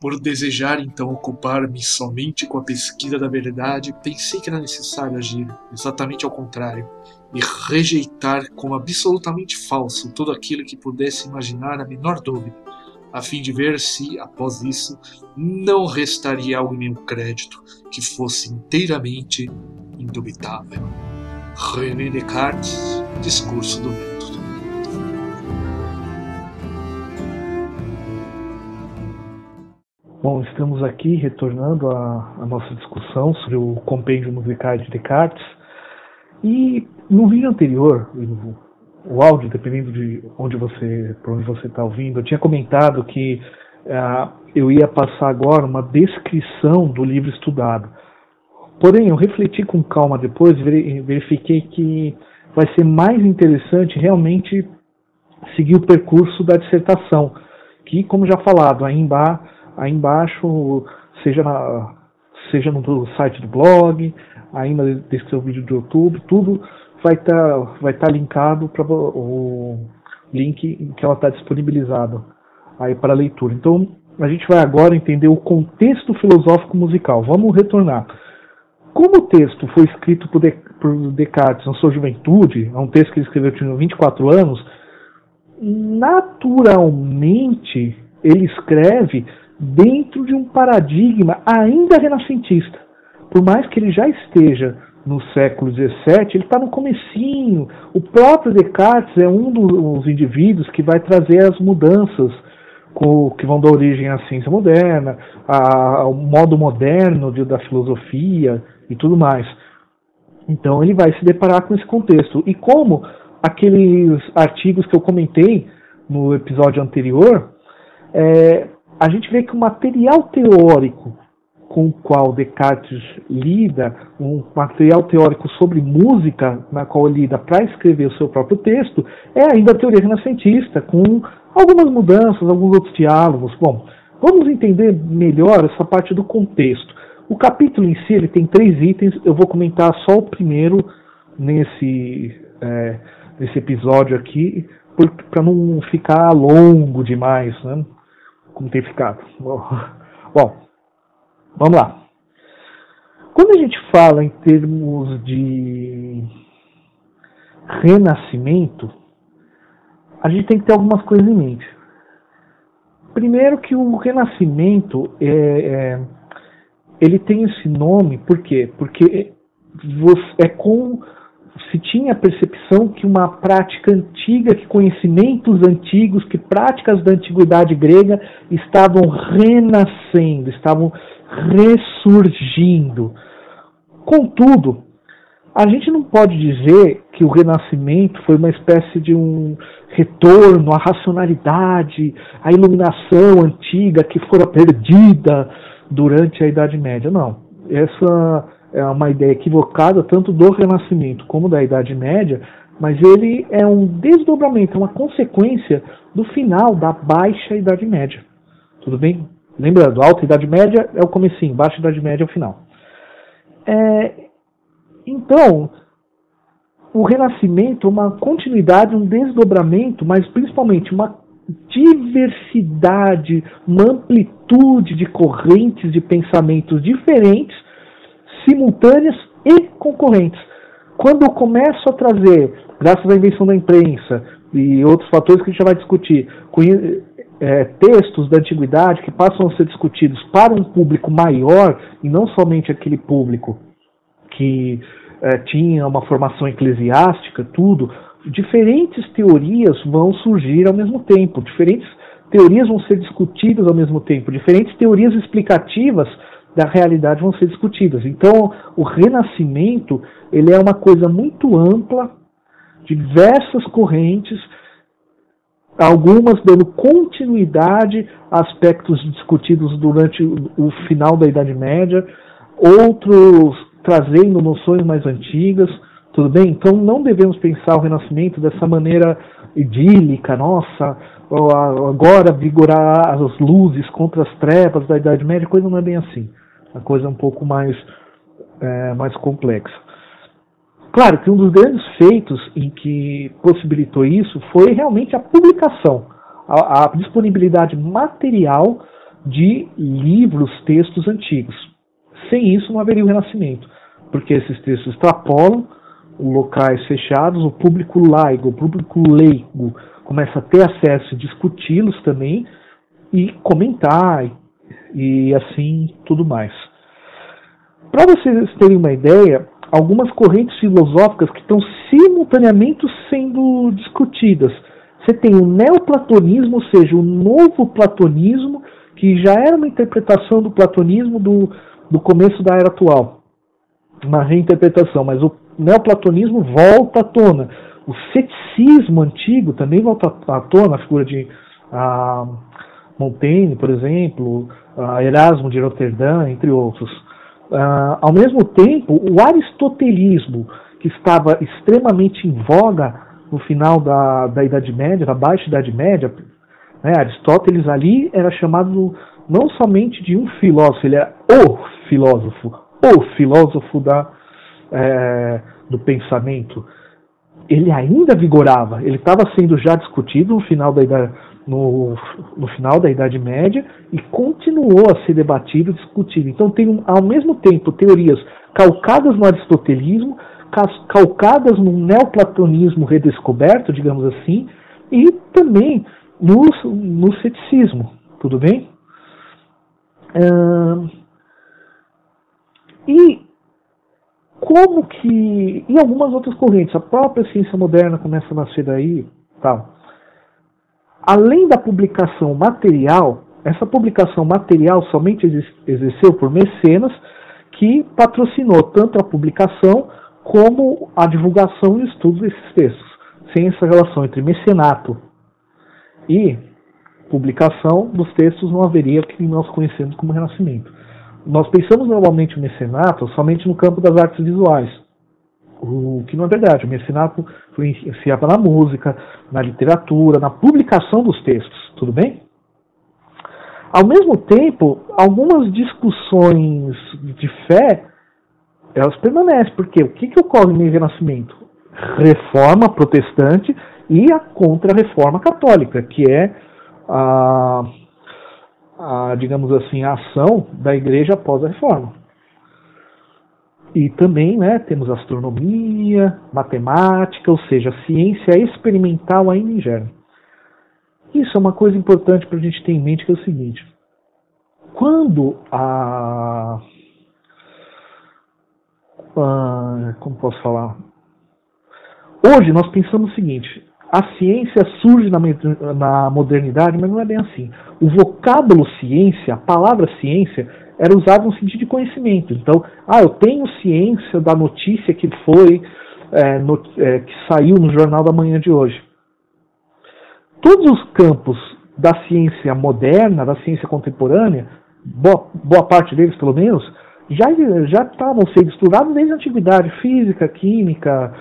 Por desejar então ocupar-me somente com a pesquisa da verdade, pensei que era necessário agir exatamente ao contrário e rejeitar como absolutamente falso tudo aquilo que pudesse imaginar a menor dúvida, a fim de ver se, após isso, não restaria algo em meu crédito que fosse inteiramente indubitável. René Descartes, Discurso do Método. Bom, estamos aqui retornando à, nossa discussão sobre o compêndio musical de Descartes. E no vídeo anterior, o áudio, dependendo de onde você, por onde você está ouvindo, eu tinha comentado que uh, eu ia passar agora uma descrição do livro estudado. Porém, eu refleti com calma depois e verifiquei que vai ser mais interessante realmente seguir o percurso da dissertação, que, como já falado, aí embaixo aí embaixo, seja, na, seja no site do blog, aí na descrição do vídeo do YouTube, tudo vai estar tá, vai tá linkado para o link que ela está disponibilizado aí para leitura. Então a gente vai agora entender o contexto filosófico musical. Vamos retornar. Como o texto foi escrito por, por Descartes na sua juventude, é um texto que ele escreveu tinha 24 anos, naturalmente ele escreve dentro de um paradigma ainda renascentista. Por mais que ele já esteja no século XVII, ele está no comecinho. O próprio Descartes é um dos indivíduos que vai trazer as mudanças que vão dar origem à ciência moderna, ao modo moderno de, da filosofia e tudo mais. Então ele vai se deparar com esse contexto. E como aqueles artigos que eu comentei no episódio anterior, é, a gente vê que o material teórico com o qual Descartes lida, um material teórico sobre música, na qual ele lida para escrever o seu próprio texto, é ainda a teoria renascentista, com algumas mudanças, alguns outros diálogos. Bom, vamos entender melhor essa parte do contexto. O capítulo em si ele tem três itens, eu vou comentar só o primeiro nesse, é, nesse episódio aqui, para não ficar longo demais. Né? Como tem ficado. Bom, vamos lá. Quando a gente fala em termos de renascimento, a gente tem que ter algumas coisas em mente. Primeiro que o renascimento é, é ele tem esse nome, por quê? Porque é com se tinha a percepção que uma prática antiga, que conhecimentos antigos, que práticas da antiguidade grega estavam renascendo, estavam ressurgindo. Contudo, a gente não pode dizer que o Renascimento foi uma espécie de um retorno à racionalidade, à iluminação antiga que fora perdida durante a Idade Média. Não. Essa é uma ideia equivocada tanto do Renascimento como da Idade Média, mas ele é um desdobramento, é uma consequência do final da Baixa Idade Média. Tudo bem? Lembrando, Alta Idade Média é o comecinho, Baixa Idade Média é o final. É, então, o Renascimento é uma continuidade, um desdobramento, mas principalmente uma diversidade, uma amplitude de correntes de pensamentos diferentes simultâneas e concorrentes. Quando eu começo a trazer, graças à invenção da imprensa e outros fatores que a gente vai discutir, é, textos da antiguidade que passam a ser discutidos para um público maior e não somente aquele público que é, tinha uma formação eclesiástica, tudo, diferentes teorias vão surgir ao mesmo tempo, diferentes teorias vão ser discutidas ao mesmo tempo, diferentes teorias explicativas da realidade vão ser discutidas. Então, o renascimento ele é uma coisa muito ampla, diversas correntes, algumas dando continuidade a aspectos discutidos durante o final da Idade Média, outros trazendo noções mais antigas, tudo bem? Então não devemos pensar o renascimento dessa maneira idílica, nossa, agora vigorar as luzes contra as trevas da Idade Média, coisa não é bem assim a coisa é um pouco mais, é, mais complexa. Claro que um dos grandes feitos em que possibilitou isso foi realmente a publicação, a, a disponibilidade material de livros, textos antigos. Sem isso não haveria o Renascimento, porque esses textos extrapolam locais fechados, o público laigo, o público leigo começa a ter acesso discuti-los também e comentar e assim tudo mais. Para vocês terem uma ideia, algumas correntes filosóficas que estão simultaneamente sendo discutidas. Você tem o neoplatonismo, ou seja, o novo platonismo, que já era uma interpretação do platonismo do, do começo da era atual. Uma reinterpretação, mas o neoplatonismo volta à tona. O ceticismo antigo também volta à tona, a figura de a Montaigne, por exemplo, a Erasmo de Roterdã, entre outros. Uh, ao mesmo tempo, o aristotelismo, que estava extremamente em voga no final da, da Idade Média, da Baixa Idade Média, né, Aristóteles ali era chamado não somente de um filósofo, ele era o filósofo, o filósofo da, é, do pensamento. Ele ainda vigorava, ele estava sendo já discutido no final da Idade no, no final da Idade Média e continuou a ser debatido discutido. Então tem ao mesmo tempo teorias calcadas no aristotelismo, calcadas no neoplatonismo redescoberto, digamos assim, e também no, no ceticismo. Tudo bem? Uh, e como que. E algumas outras correntes, a própria ciência moderna começa a nascer daí, tal além da publicação material, essa publicação material somente exerceu por mecenas que patrocinou tanto a publicação como a divulgação e estudo desses textos. Sem essa relação entre mecenato e publicação dos textos não haveria o que nós conhecemos como Renascimento. Nós pensamos normalmente o mecenato somente no campo das artes visuais, o que não é verdade. O mecenato influenciava na música, na literatura, na publicação dos textos, tudo bem? Ao mesmo tempo, algumas discussões de fé, elas permanecem, porque o que, que ocorre no Renascimento? Reforma protestante e a contra-reforma católica, que é a, a, digamos assim, a ação da igreja após a reforma. E também né, temos astronomia, matemática, ou seja, ciência experimental ainda em germe. Isso é uma coisa importante para a gente ter em mente, que é o seguinte. Quando a... a como posso falar? Hoje nós pensamos o seguinte, a ciência surge na, na modernidade, mas não é bem assim. O vocábulo ciência, a palavra ciência, era usado no sentido de conhecimento. Então, ah, eu tenho ciência da notícia que foi, é, no, é, que saiu no Jornal da Manhã de hoje. Todos os campos da ciência moderna, da ciência contemporânea, boa, boa parte deles pelo menos, já estavam sendo estudados desde a antiguidade, física, química,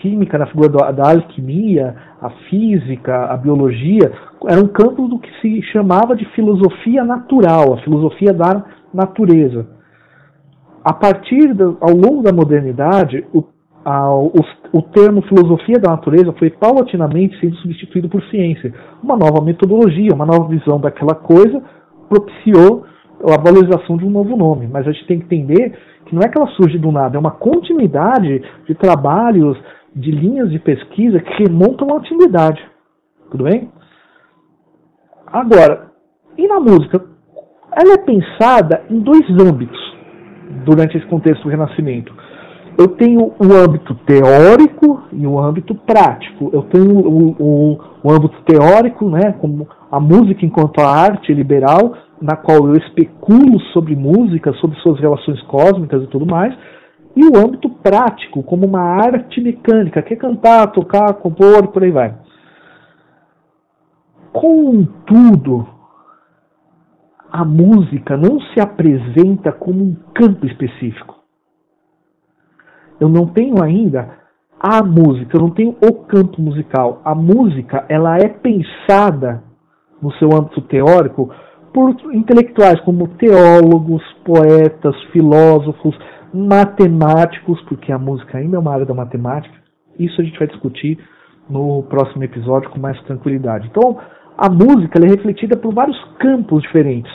química na figura da, da alquimia, a física, a biologia, eram campos do que se chamava de filosofia natural, a filosofia da natureza. A partir do, ao longo da modernidade, o, a, o, o termo filosofia da natureza foi paulatinamente sendo substituído por ciência. Uma nova metodologia, uma nova visão daquela coisa propiciou a valorização de um novo nome. Mas a gente tem que entender que não é que ela surge do nada, é uma continuidade de trabalhos, de linhas de pesquisa que remontam à antiguidade. Tudo bem? Agora, e na música? ela é pensada em dois âmbitos durante esse contexto do Renascimento. Eu tenho o âmbito teórico e o âmbito prático. Eu tenho o, o, o âmbito teórico, né, como a música enquanto a arte liberal, na qual eu especulo sobre música, sobre suas relações cósmicas e tudo mais, e o âmbito prático, como uma arte mecânica, que é cantar, tocar, compor, por aí vai. Contudo, a música não se apresenta como um campo específico. Eu não tenho ainda a música, eu não tenho o campo musical. A música, ela é pensada no seu âmbito teórico por intelectuais como teólogos, poetas, filósofos, matemáticos, porque a música ainda é uma área da matemática. Isso a gente vai discutir no próximo episódio com mais tranquilidade. Então, a música é refletida por vários campos diferentes.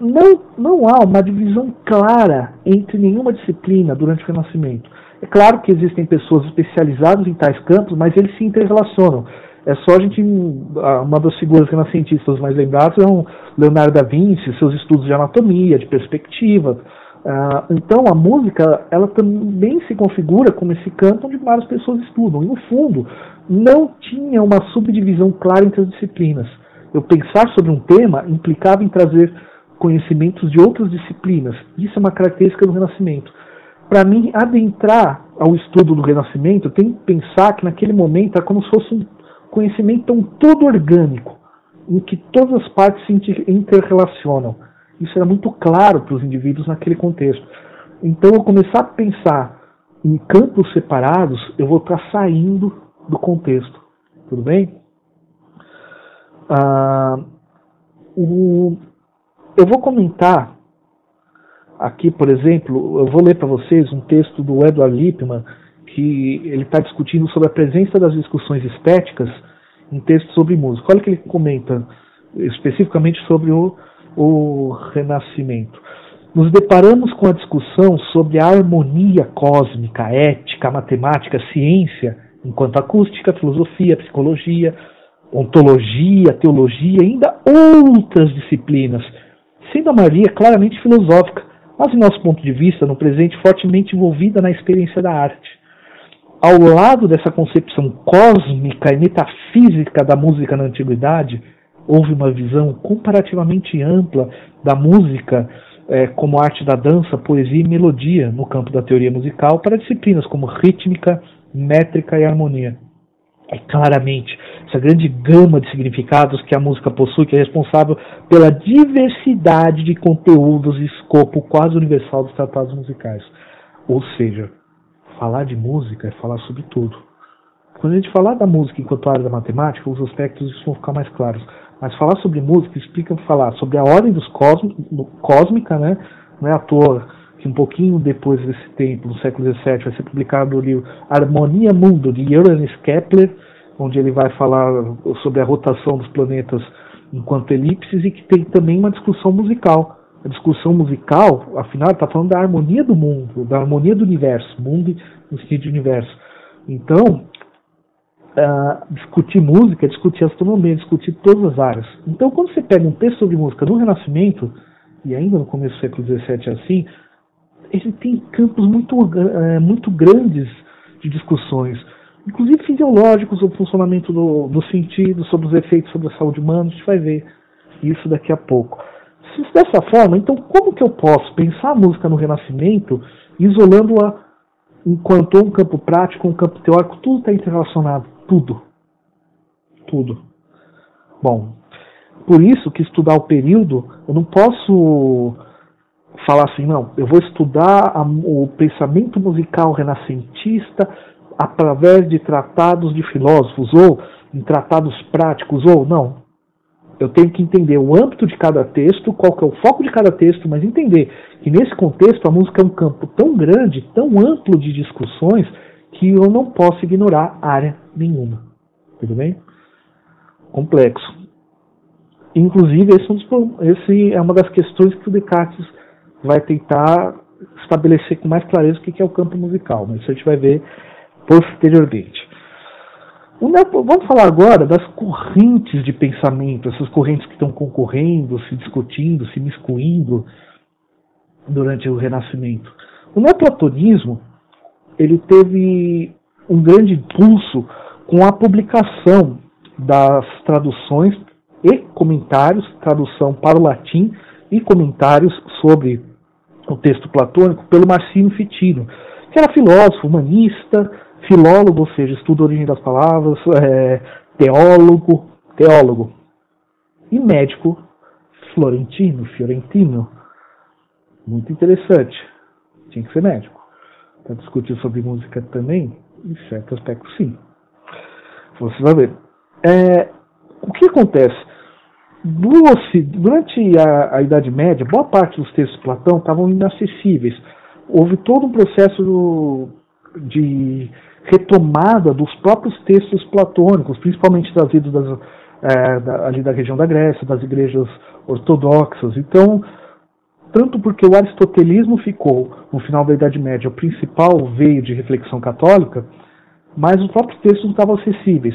não, não há uma divisão clara entre nenhuma disciplina durante o Renascimento. É claro que existem pessoas especializadas em tais campos, mas eles se interrelacionam. É só a gente. Uma das figuras renascentistas mais lembradas é um Leonardo da Vinci, seus estudos de anatomia, de perspectiva. Uh, então a música ela também se configura como esse campo onde várias pessoas estudam. E no fundo, não tinha uma subdivisão clara entre as disciplinas. Eu pensar sobre um tema implicava em trazer conhecimentos de outras disciplinas. Isso é uma característica do Renascimento. Para mim, adentrar ao estudo do Renascimento, tem que pensar que naquele momento é como se fosse um conhecimento um todo orgânico, em que todas as partes se interrelacionam. Isso era muito claro para os indivíduos naquele contexto. Então, eu começar a pensar em campos separados, eu vou estar saindo do contexto. Tudo bem? Ah, o, eu vou comentar aqui, por exemplo, eu vou ler para vocês um texto do Edward Lippmann, que ele está discutindo sobre a presença das discussões estéticas em textos sobre música. Olha o que ele comenta especificamente sobre o, o Renascimento. Nos deparamos com a discussão sobre a harmonia cósmica, ética, matemática, ciência, enquanto acústica, filosofia, psicologia, ontologia, teologia e ainda outras disciplinas, sendo a maioria claramente filosófica, mas, em nosso ponto de vista, no presente, fortemente envolvida na experiência da arte. Ao lado dessa concepção cósmica e metafísica da música na antiguidade, houve uma visão comparativamente ampla da música é, como arte da dança, poesia e melodia no campo da teoria musical para disciplinas como rítmica, métrica e harmonia. É claramente essa grande gama de significados que a música possui que é responsável pela diversidade de conteúdos e escopo quase universal dos tratados musicais. Ou seja, falar de música é falar sobre tudo. Quando a gente falar da música enquanto área da matemática, os aspectos vão ficar mais claros. Mas falar sobre música explica falar sobre a ordem dos cósmica, né? Não é à toa que um pouquinho depois desse tempo, no século XVII, vai ser publicado o livro Harmonia Mundo, de Johannes Kepler, onde ele vai falar sobre a rotação dos planetas enquanto elipses e que tem também uma discussão musical. A discussão musical, afinal, está falando da harmonia do mundo, da harmonia do universo, mundo no sentido de universo. Então, uh, discutir música é discutir astronomia, é discutir todas as áreas. Então, quando você pega um texto sobre música no Renascimento, e ainda no começo do século XVII é assim, ele tem campos muito, uh, muito grandes de discussões, inclusive fisiológicos, sobre o funcionamento do, do sentido, sobre os efeitos sobre a saúde humana, a gente vai ver isso daqui a pouco. Se dessa forma, então como que eu posso pensar a música no Renascimento isolando-a enquanto um campo prático, um campo teórico, tudo está interrelacionado, tudo. Tudo. Bom, por isso que estudar o período, eu não posso falar assim, não, eu vou estudar a, o pensamento musical renascentista através de tratados de filósofos ou em tratados práticos ou não. Eu tenho que entender o âmbito de cada texto, qual que é o foco de cada texto, mas entender que nesse contexto a música é um campo tão grande, tão amplo de discussões, que eu não posso ignorar área nenhuma. Tudo bem? Complexo. Inclusive, esse é, um dos, esse é uma das questões que o Descartes vai tentar estabelecer com mais clareza o que é o campo musical, mas isso a gente vai ver posteriormente. Vamos falar agora das correntes de pensamento, essas correntes que estão concorrendo, se discutindo, se miscuindo durante o Renascimento. O neoplatonismo ele teve um grande impulso com a publicação das traduções e comentários, tradução para o latim e comentários sobre o texto platônico pelo Marcinho Fitino, que era filósofo, humanista, filólogo, ou seja, estuda a origem das palavras, é, teólogo, teólogo e médico florentino, fiorentino. Muito interessante. Tinha que ser médico. Para discutir sobre música também, em certo aspecto, sim. Você vai ver. É, o que acontece? Durante a, a, Idade Média, boa parte dos textos de Platão estavam inacessíveis. Houve todo um processo de retomada dos próprios textos platônicos, principalmente trazidos das, é, da, ali da região da Grécia, das igrejas ortodoxas. Então, tanto porque o aristotelismo ficou, no final da Idade Média, o principal veio de reflexão católica, mas os próprios textos não estavam acessíveis.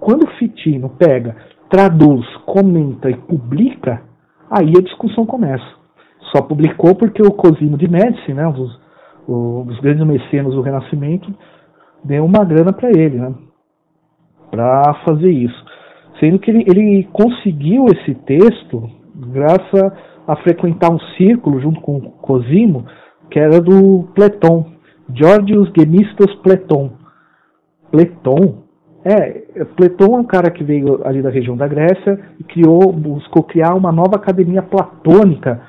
Quando Fitino pega, traduz, comenta e publica, aí a discussão começa. Só publicou porque o Cosimo de Médici, né, os, os grandes mecenas do Renascimento, deu uma grana para ele, né, para fazer isso. Sendo que ele, ele conseguiu esse texto graças a frequentar um círculo junto com Cosimo, que era do Platão, Georgios Gemistos Platão. Platão? É, Platão é um cara que veio ali da região da Grécia e criou, buscou criar uma nova academia platônica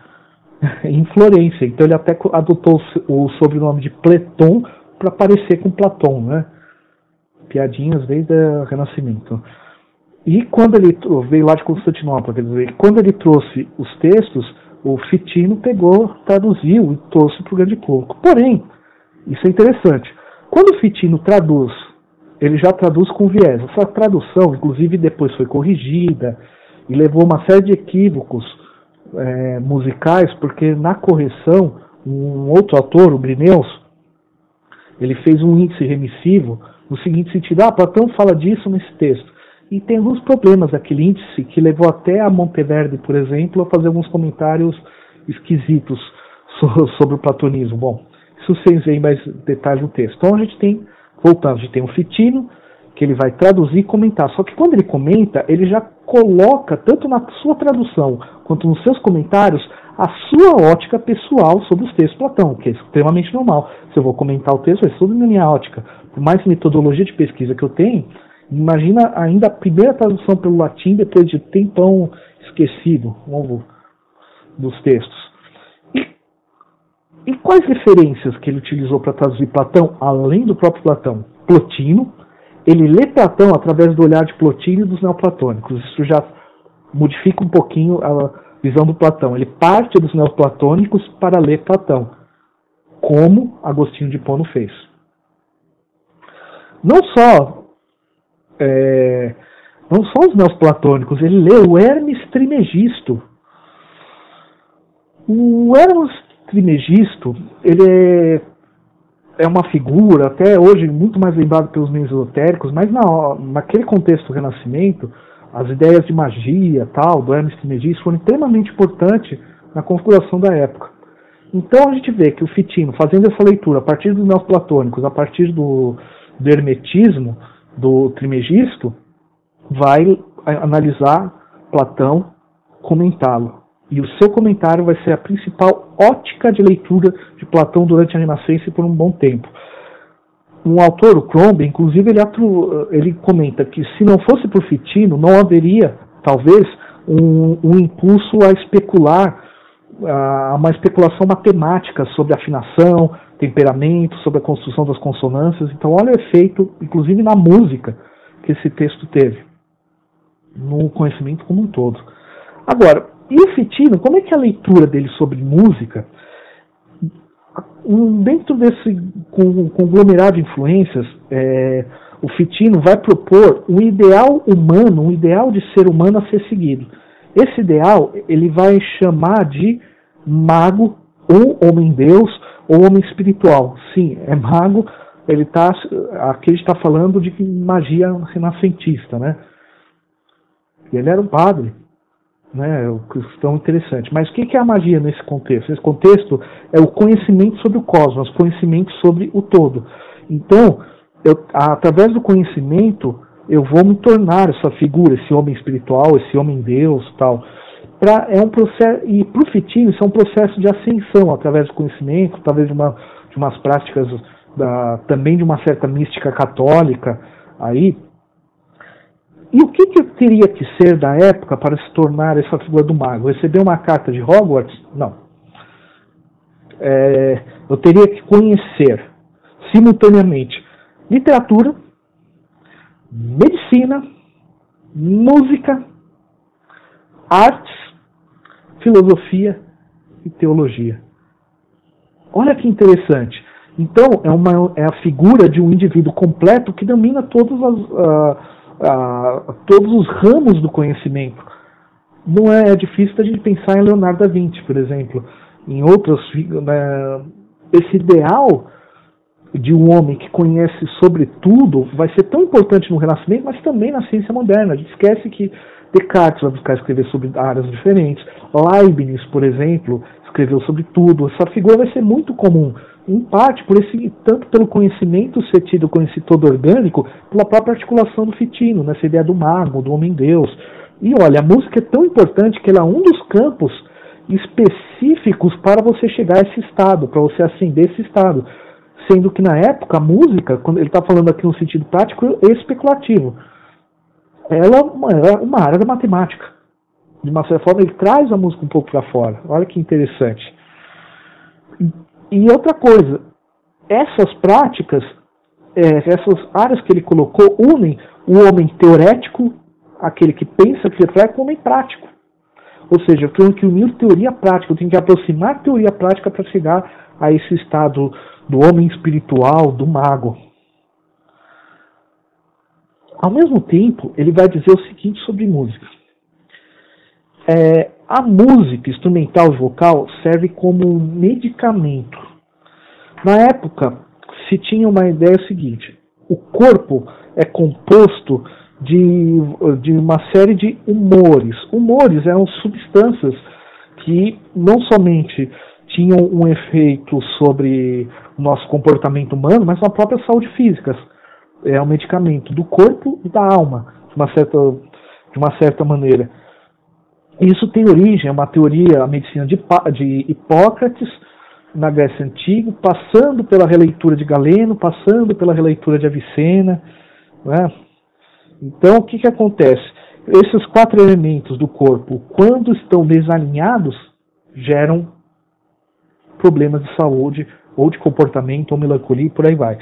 em Florença. Então ele até adotou o sobrenome de Platão para parecer com Platão, né? Piadinhas desde o Renascimento. E quando ele veio lá de Constantinopla, quer dizer, quando ele trouxe os textos, o Fitino pegou, traduziu e trouxe para o grande público. Porém, isso é interessante. Quando o Fitino traduz, ele já traduz com viés. Essa tradução, inclusive, depois foi corrigida e levou uma série de equívocos é, musicais, porque na correção, um outro autor, o Brineus, ele fez um índice remissivo no seguinte sentido: ah, Platão fala disso nesse texto. E tem alguns problemas aquele índice que levou até a Monteverde, por exemplo, a fazer alguns comentários esquisitos sobre o platonismo. Bom, isso vocês veem mais detalhes no texto. Então a gente tem, voltando, a gente tem o Fitino, que ele vai traduzir e comentar. Só que quando ele comenta, ele já coloca, tanto na sua tradução quanto nos seus comentários, a sua ótica pessoal sobre os textos de Platão, que é extremamente normal. Se eu vou comentar o texto, é na minha ótica. Por mais metodologia de pesquisa que eu tenho, Imagina ainda a primeira tradução pelo latim depois de tempão esquecido novo, dos textos. E, e quais referências que ele utilizou para traduzir Platão, além do próprio Platão? Plotino. Ele lê Platão através do olhar de Plotino e dos neoplatônicos. Isso já modifica um pouquinho a visão do Platão. Ele parte dos neoplatônicos para ler Platão, como Agostinho de Pono fez. Não só é, não só os neoplatônicos, ele o Hermes Trimegisto. O Hermes Trimegisto, ele é, é uma figura, até hoje, muito mais lembrado pelos meios esotéricos, mas na, naquele contexto do Renascimento, as ideias de magia tal, do Hermes Trimegisto foram extremamente importantes na configuração da época. Então a gente vê que o Fitino, fazendo essa leitura a partir dos neoplatônicos, a partir do, do hermetismo, do Trimegisto vai analisar Platão, comentá-lo. E o seu comentário vai ser a principal ótica de leitura de Platão durante a Renascença e por um bom tempo. Um autor, o Crombie, inclusive, ele, ele comenta que se não fosse por Fitino, não haveria, talvez, um, um impulso a especular, a uma especulação matemática sobre afinação, temperamento, sobre a construção das consonâncias. Então, olha o efeito, inclusive na música, que esse texto teve, no conhecimento como um todo. Agora, e o Fitino, como é que é a leitura dele sobre música, dentro desse conglomerado de influências, é, o Fitino vai propor um ideal humano, um ideal de ser humano a ser seguido. Esse ideal ele vai chamar de mago ou homem-deus ou homem espiritual. Sim, é mago. Ele tá, aqui ele está falando de magia renascentista, né? E ele era um padre, né? O cristão interessante. Mas o que é a magia nesse contexto? Esse contexto é o conhecimento sobre o cosmos, conhecimento sobre o todo. Então, eu, através do conhecimento, eu vou me tornar essa figura, esse homem espiritual, esse homem Deus, tal pra, é um processo e para o Fitino isso é um processo de ascensão através do conhecimento, talvez de, uma, de umas práticas da, também de uma certa mística católica aí. E o que, que teria que ser da época para se tornar essa figura do mago? Receber uma carta de Hogwarts? Não. É, eu teria que conhecer simultaneamente literatura, medicina, música, artes filosofia e teologia. Olha que interessante. Então, é, uma, é a figura de um indivíduo completo que domina todos, as, uh, uh, todos os ramos do conhecimento. Não é, é difícil a gente pensar em Leonardo da Vinci, por exemplo. em outras. Né, esse ideal de um homem que conhece sobre tudo vai ser tão importante no Renascimento, mas também na ciência moderna. A gente esquece que Descartes vai buscar escrever sobre áreas diferentes, Leibniz, por exemplo, escreveu sobre tudo. Essa figura vai ser muito comum, em parte por esse tanto pelo conhecimento ser tido com esse todo orgânico, pela própria articulação do fitino, nessa ideia do mago, do homem-deus. E olha, a música é tão importante que ela é um dos campos específicos para você chegar a esse estado, para você ascender esse estado. Sendo que na época a música, quando ele está falando aqui no sentido prático, é especulativo. Ela é uma área da matemática. De uma certa forma, ele traz a música um pouco para fora. Olha que interessante. E outra coisa, essas práticas, é, essas áreas que ele colocou, unem o homem teorético, aquele que pensa, que reflete, com o homem prático. Ou seja, eu tenho que unir teoria prática, eu tenho que aproximar teoria prática para chegar a esse estado do homem espiritual, do mago. Ao mesmo tempo, ele vai dizer o seguinte sobre música. É, a música instrumental e vocal serve como medicamento. Na época, se tinha uma ideia seguinte: o corpo é composto de, de uma série de humores. Humores eram substâncias que não somente tinham um efeito sobre o nosso comportamento humano, mas na própria saúde física. É um medicamento do corpo e da alma, de uma certa, de uma certa maneira. Isso tem origem, é uma teoria, a medicina de, de Hipócrates, na Grécia Antiga, passando pela releitura de Galeno, passando pela releitura de Avicena. Né? Então, o que, que acontece? Esses quatro elementos do corpo, quando estão desalinhados, geram problemas de saúde, ou de comportamento, ou melancolia, e por aí vai.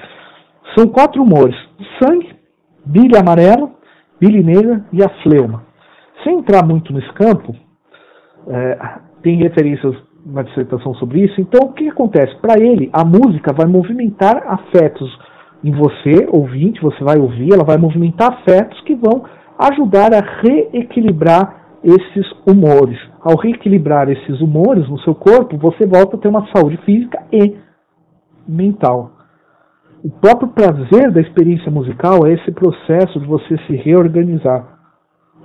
São quatro humores: sangue, bile amarelo, bile negra e a fleuma. Sem entrar muito nesse campo, é, tem referências na dissertação sobre isso. Então, o que acontece? Para ele, a música vai movimentar afetos em você, ouvinte, você vai ouvir, ela vai movimentar afetos que vão ajudar a reequilibrar esses humores. Ao reequilibrar esses humores no seu corpo, você volta a ter uma saúde física e mental. O próprio prazer da experiência musical é esse processo de você se reorganizar.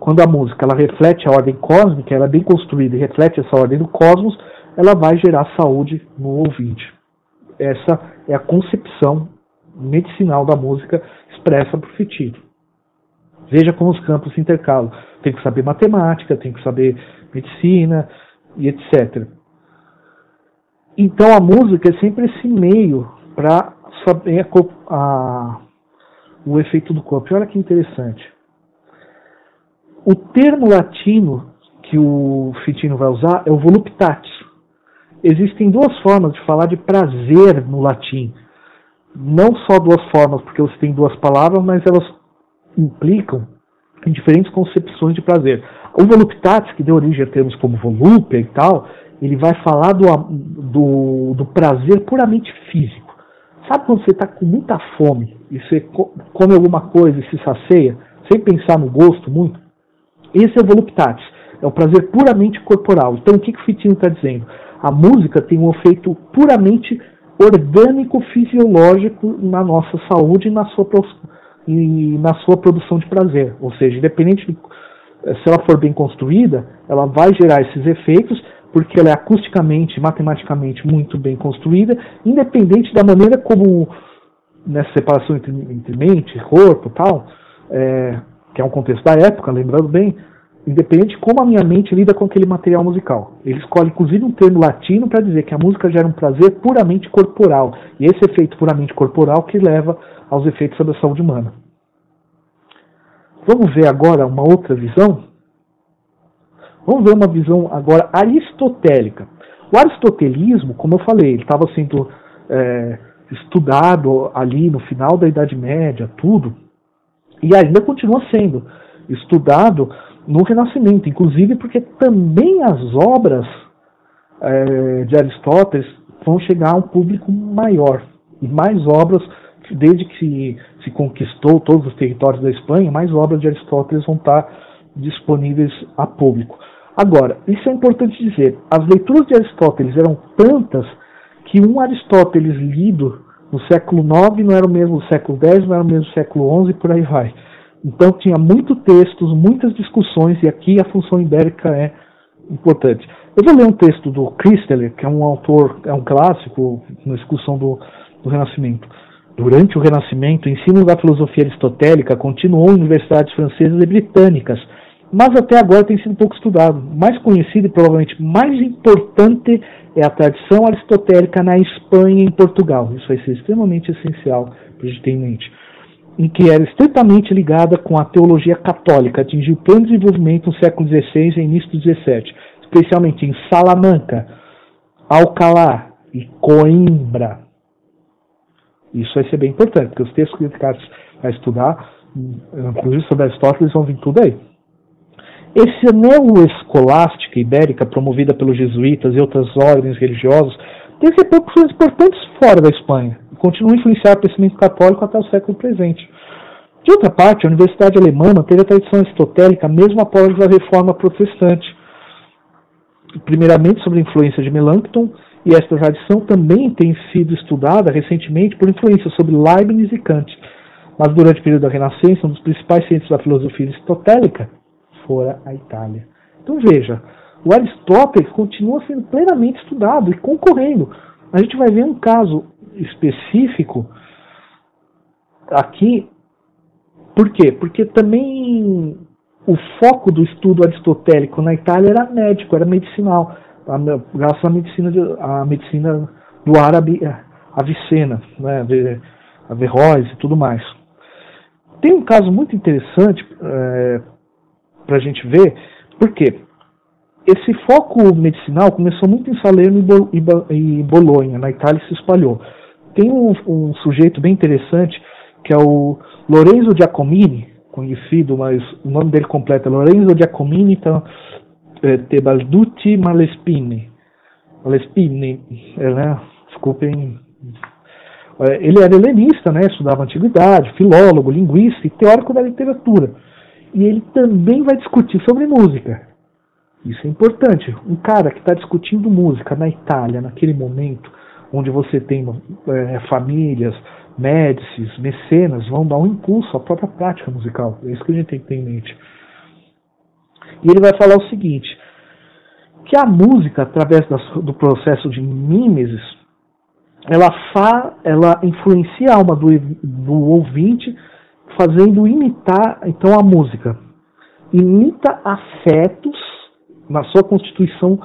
Quando a música ela reflete a ordem cósmica, ela é bem construída e reflete essa ordem do cosmos, ela vai gerar saúde no ouvinte. Essa é a concepção medicinal da música expressa por Fitino. Veja como os campos se intercalam. Tem que saber matemática, tem que saber medicina e etc. Então a música é sempre esse meio para saber a, a, o efeito do corpo. E olha que interessante. O termo latino que o Fitino vai usar é o voluptatis. Existem duas formas de falar de prazer no latim. Não só duas formas, porque você tem duas palavras, mas elas implicam em diferentes concepções de prazer. O voluptatis, que deu origem a termos como volúpia e tal, ele vai falar do, do, do prazer puramente físico. Sabe quando você está com muita fome e você come alguma coisa e se sacia, sem pensar no gosto muito? Esse é o voluptatis. É o prazer puramente corporal. Então o que, que o Fitino está dizendo? A música tem um efeito puramente orgânico, fisiológico na nossa saúde e na sua, e na sua produção de prazer. Ou seja, independente de, se ela for bem construída, ela vai gerar esses efeitos porque ela é acusticamente, matematicamente muito bem construída, independente da maneira como nessa separação entre, entre mente, corpo, tal, é, que é um contexto da época, lembrando bem, independente de como a minha mente lida com aquele material musical. Ele escolhe inclusive um termo latino para dizer que a música gera um prazer puramente corporal, e esse efeito puramente corporal que leva aos efeitos sobre a saúde humana. Vamos ver agora uma outra visão? Vamos ver uma visão agora aristotélica. O aristotelismo, como eu falei, ele estava sendo é, estudado ali no final da Idade Média, tudo, e ainda continua sendo estudado no Renascimento, inclusive porque também as obras é, de Aristóteles vão chegar a um público maior e mais obras desde que se conquistou todos os territórios da Espanha, mais obras de Aristóteles vão estar disponíveis a público. Agora, isso é importante dizer, as leituras de Aristóteles eram tantas que um Aristóteles lido no século IX não era o mesmo do século X, não era o mesmo do século XI e por aí vai. Então tinha muitos textos, muitas discussões, e aqui a função ibérica é importante. Eu vou ler um texto do Christeler, que é um autor, é um clássico na discussão do, do Renascimento. Durante o Renascimento, o ensino da filosofia aristotélica continuou em universidades francesas e britânicas, mas até agora tem sido pouco estudado. Mais conhecido e provavelmente mais importante é a tradição aristotélica na Espanha e em Portugal. Isso vai ser extremamente essencial para a gente ter em mente. Em que era estritamente ligada com a teologia católica, atingiu pleno desenvolvimento no século XVI e início do XVII, especialmente em Salamanca, Alcalá e Coimbra. Isso vai ser bem importante, porque os textos que o Carlos vai estudar, inclusive sobre Aristóteles, vão vir tudo aí. Esse neo-escolástica ibérica, promovida pelos jesuítas e outras ordens religiosas, tem repercussões importantes fora da Espanha e continua a influenciar o pensamento católico até o século presente. De outra parte, a Universidade Alemã manteve a tradição aristotélica mesmo após a reforma protestante. Primeiramente sobre a influência de Melanchthon, e esta tradição também tem sido estudada recentemente por influência sobre Leibniz e Kant. Mas durante o período da Renascença, um dos principais centros da filosofia aristotélica fora a Itália. Então veja, o Aristóteles continua sendo plenamente estudado e concorrendo. A gente vai ver um caso específico aqui. Por quê? Porque também o foco do estudo aristotélico na Itália era médico, era medicinal, graças à medicina, à medicina do árabe Avicena, né, Averroes e tudo mais. Tem um caso muito interessante é, para a gente ver, porque esse foco medicinal começou muito em Salerno e Bolonha, na Itália se espalhou. Tem um, um sujeito bem interessante que é o Lorenzo Giacomini, conhecido, mas o nome dele completo é Lorenzo Giacomini então, é, Tebalducci Malespini. Malespini, é, né? desculpem. É, ele era helenista, né? estudava antiguidade, filólogo, linguista e teórico da literatura e ele também vai discutir sobre música. Isso é importante. Um cara que está discutindo música na Itália, naquele momento, onde você tem é, famílias, médicis, mecenas, vão dar um impulso à própria prática musical. É isso que a gente tem que ter em mente. E ele vai falar o seguinte: que a música, através do processo de mimesis, ela, fa, ela influencia a alma do, do ouvinte fazendo imitar então a música. Imita afetos na sua constituição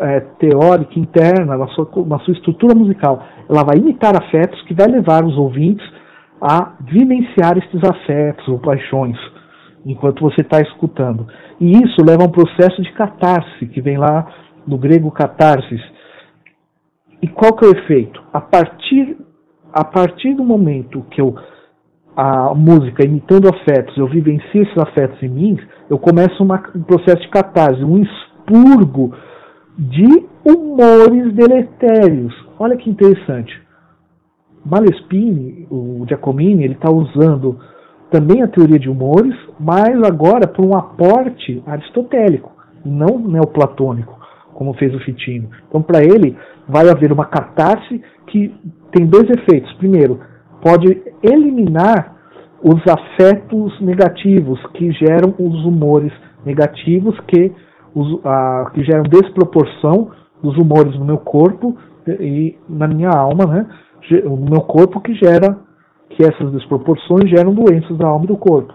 é, teórica interna, na sua, na sua estrutura musical. Ela vai imitar afetos que vai levar os ouvintes a vivenciar estes afetos ou paixões enquanto você está escutando. E isso leva a um processo de catarse, que vem lá do grego catarsis. E qual que é o efeito? A partir, a partir do momento que eu a música imitando afetos, eu vivencio esses afetos em mim, eu começo uma, um processo de catarse, um expurgo de humores deletérios. Olha que interessante. Malespini, o Giacomini, ele está usando também a teoria de humores, mas agora por um aporte aristotélico, não neoplatônico, como fez o Fitino. Então, para ele, vai haver uma catarse que tem dois efeitos. Primeiro, pode eliminar os afetos negativos que geram os humores negativos que, os, a, que geram desproporção dos humores no meu corpo e na minha alma, né? No meu corpo que gera que essas desproporções geram doenças da alma e do corpo.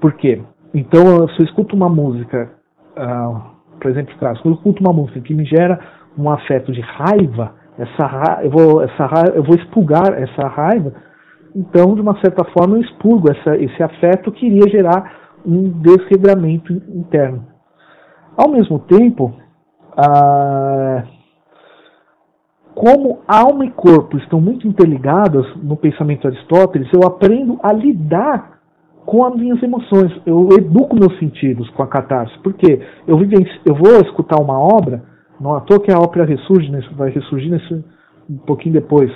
Por quê? Então, se eu escuto uma música, uh, por exemplo, quando eu escuto uma música que me gera um afeto de raiva, essa raiva, eu vou, essa raiva, eu vou expulgar essa raiva, então, de uma certa forma, eu expurgo essa, esse afeto que iria gerar um desregramento interno. Ao mesmo tempo, ah, como alma e corpo estão muito interligadas no pensamento de Aristóteles, eu aprendo a lidar com as minhas emoções. Eu educo meus sentidos com a catarse. Porque eu, eu vou escutar uma obra não à toa que a ópera ressurge, vai ressurgir nesse, um pouquinho depois.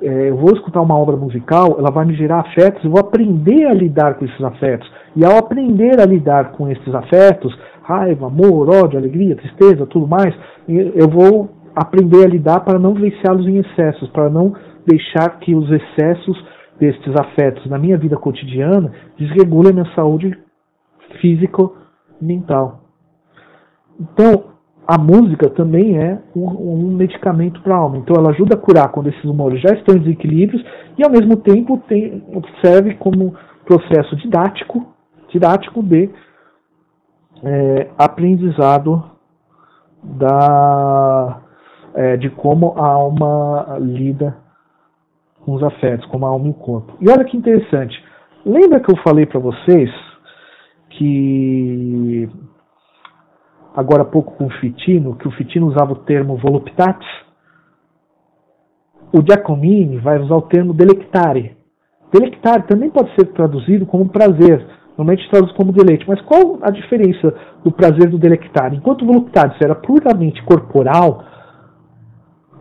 é, eu vou escutar uma obra musical, ela vai me gerar afetos, eu vou aprender a lidar com esses afetos. E ao aprender a lidar com esses afetos, raiva, amor, ódio, alegria, tristeza, tudo mais, eu vou aprender a lidar para não viciá-los em excessos, para não deixar que os excessos destes afetos na minha vida cotidiana desregulem a minha saúde físico-mental. Então, a música também é um, um medicamento para a alma. Então, ela ajuda a curar quando esses humores já estão em desequilíbrios e, ao mesmo tempo, tem, serve como processo didático, didático de é, aprendizado da, é, de como a alma lida com os afetos, como a alma e o corpo. E olha que interessante. Lembra que eu falei para vocês que agora há pouco com o Fitino, que o Fitino usava o termo voluptatis? O Giacomini vai usar o termo delectare. Delectare também pode ser traduzido como prazer. Normalmente traduz como deleite. Mas qual a diferença do prazer do delectare? Enquanto o voluptatis era puramente corporal,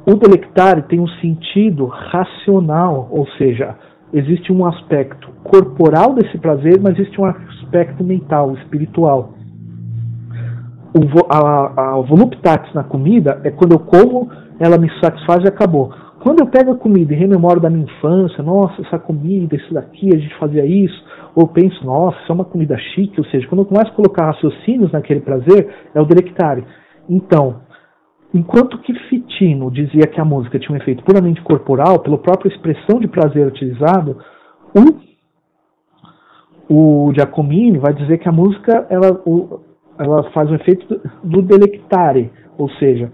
o delectare tem um sentido racional, ou seja, existe um aspecto corporal desse prazer, mas existe um aspecto mental, espiritual. O, a, a voluptatis na comida é quando eu como, ela me satisfaz e acabou. Quando eu pego a comida e rememoro da minha infância, nossa, essa comida, isso daqui, a gente fazia isso, ou penso, nossa, isso é uma comida chique, ou seja, quando eu começo a colocar raciocínios naquele prazer, é o delectare. Então, Enquanto que Fitino dizia que a música tinha um efeito puramente corporal, pela própria expressão de prazer utilizado, o, o Giacomini vai dizer que a música ela, o, ela faz um efeito do delectare, ou seja,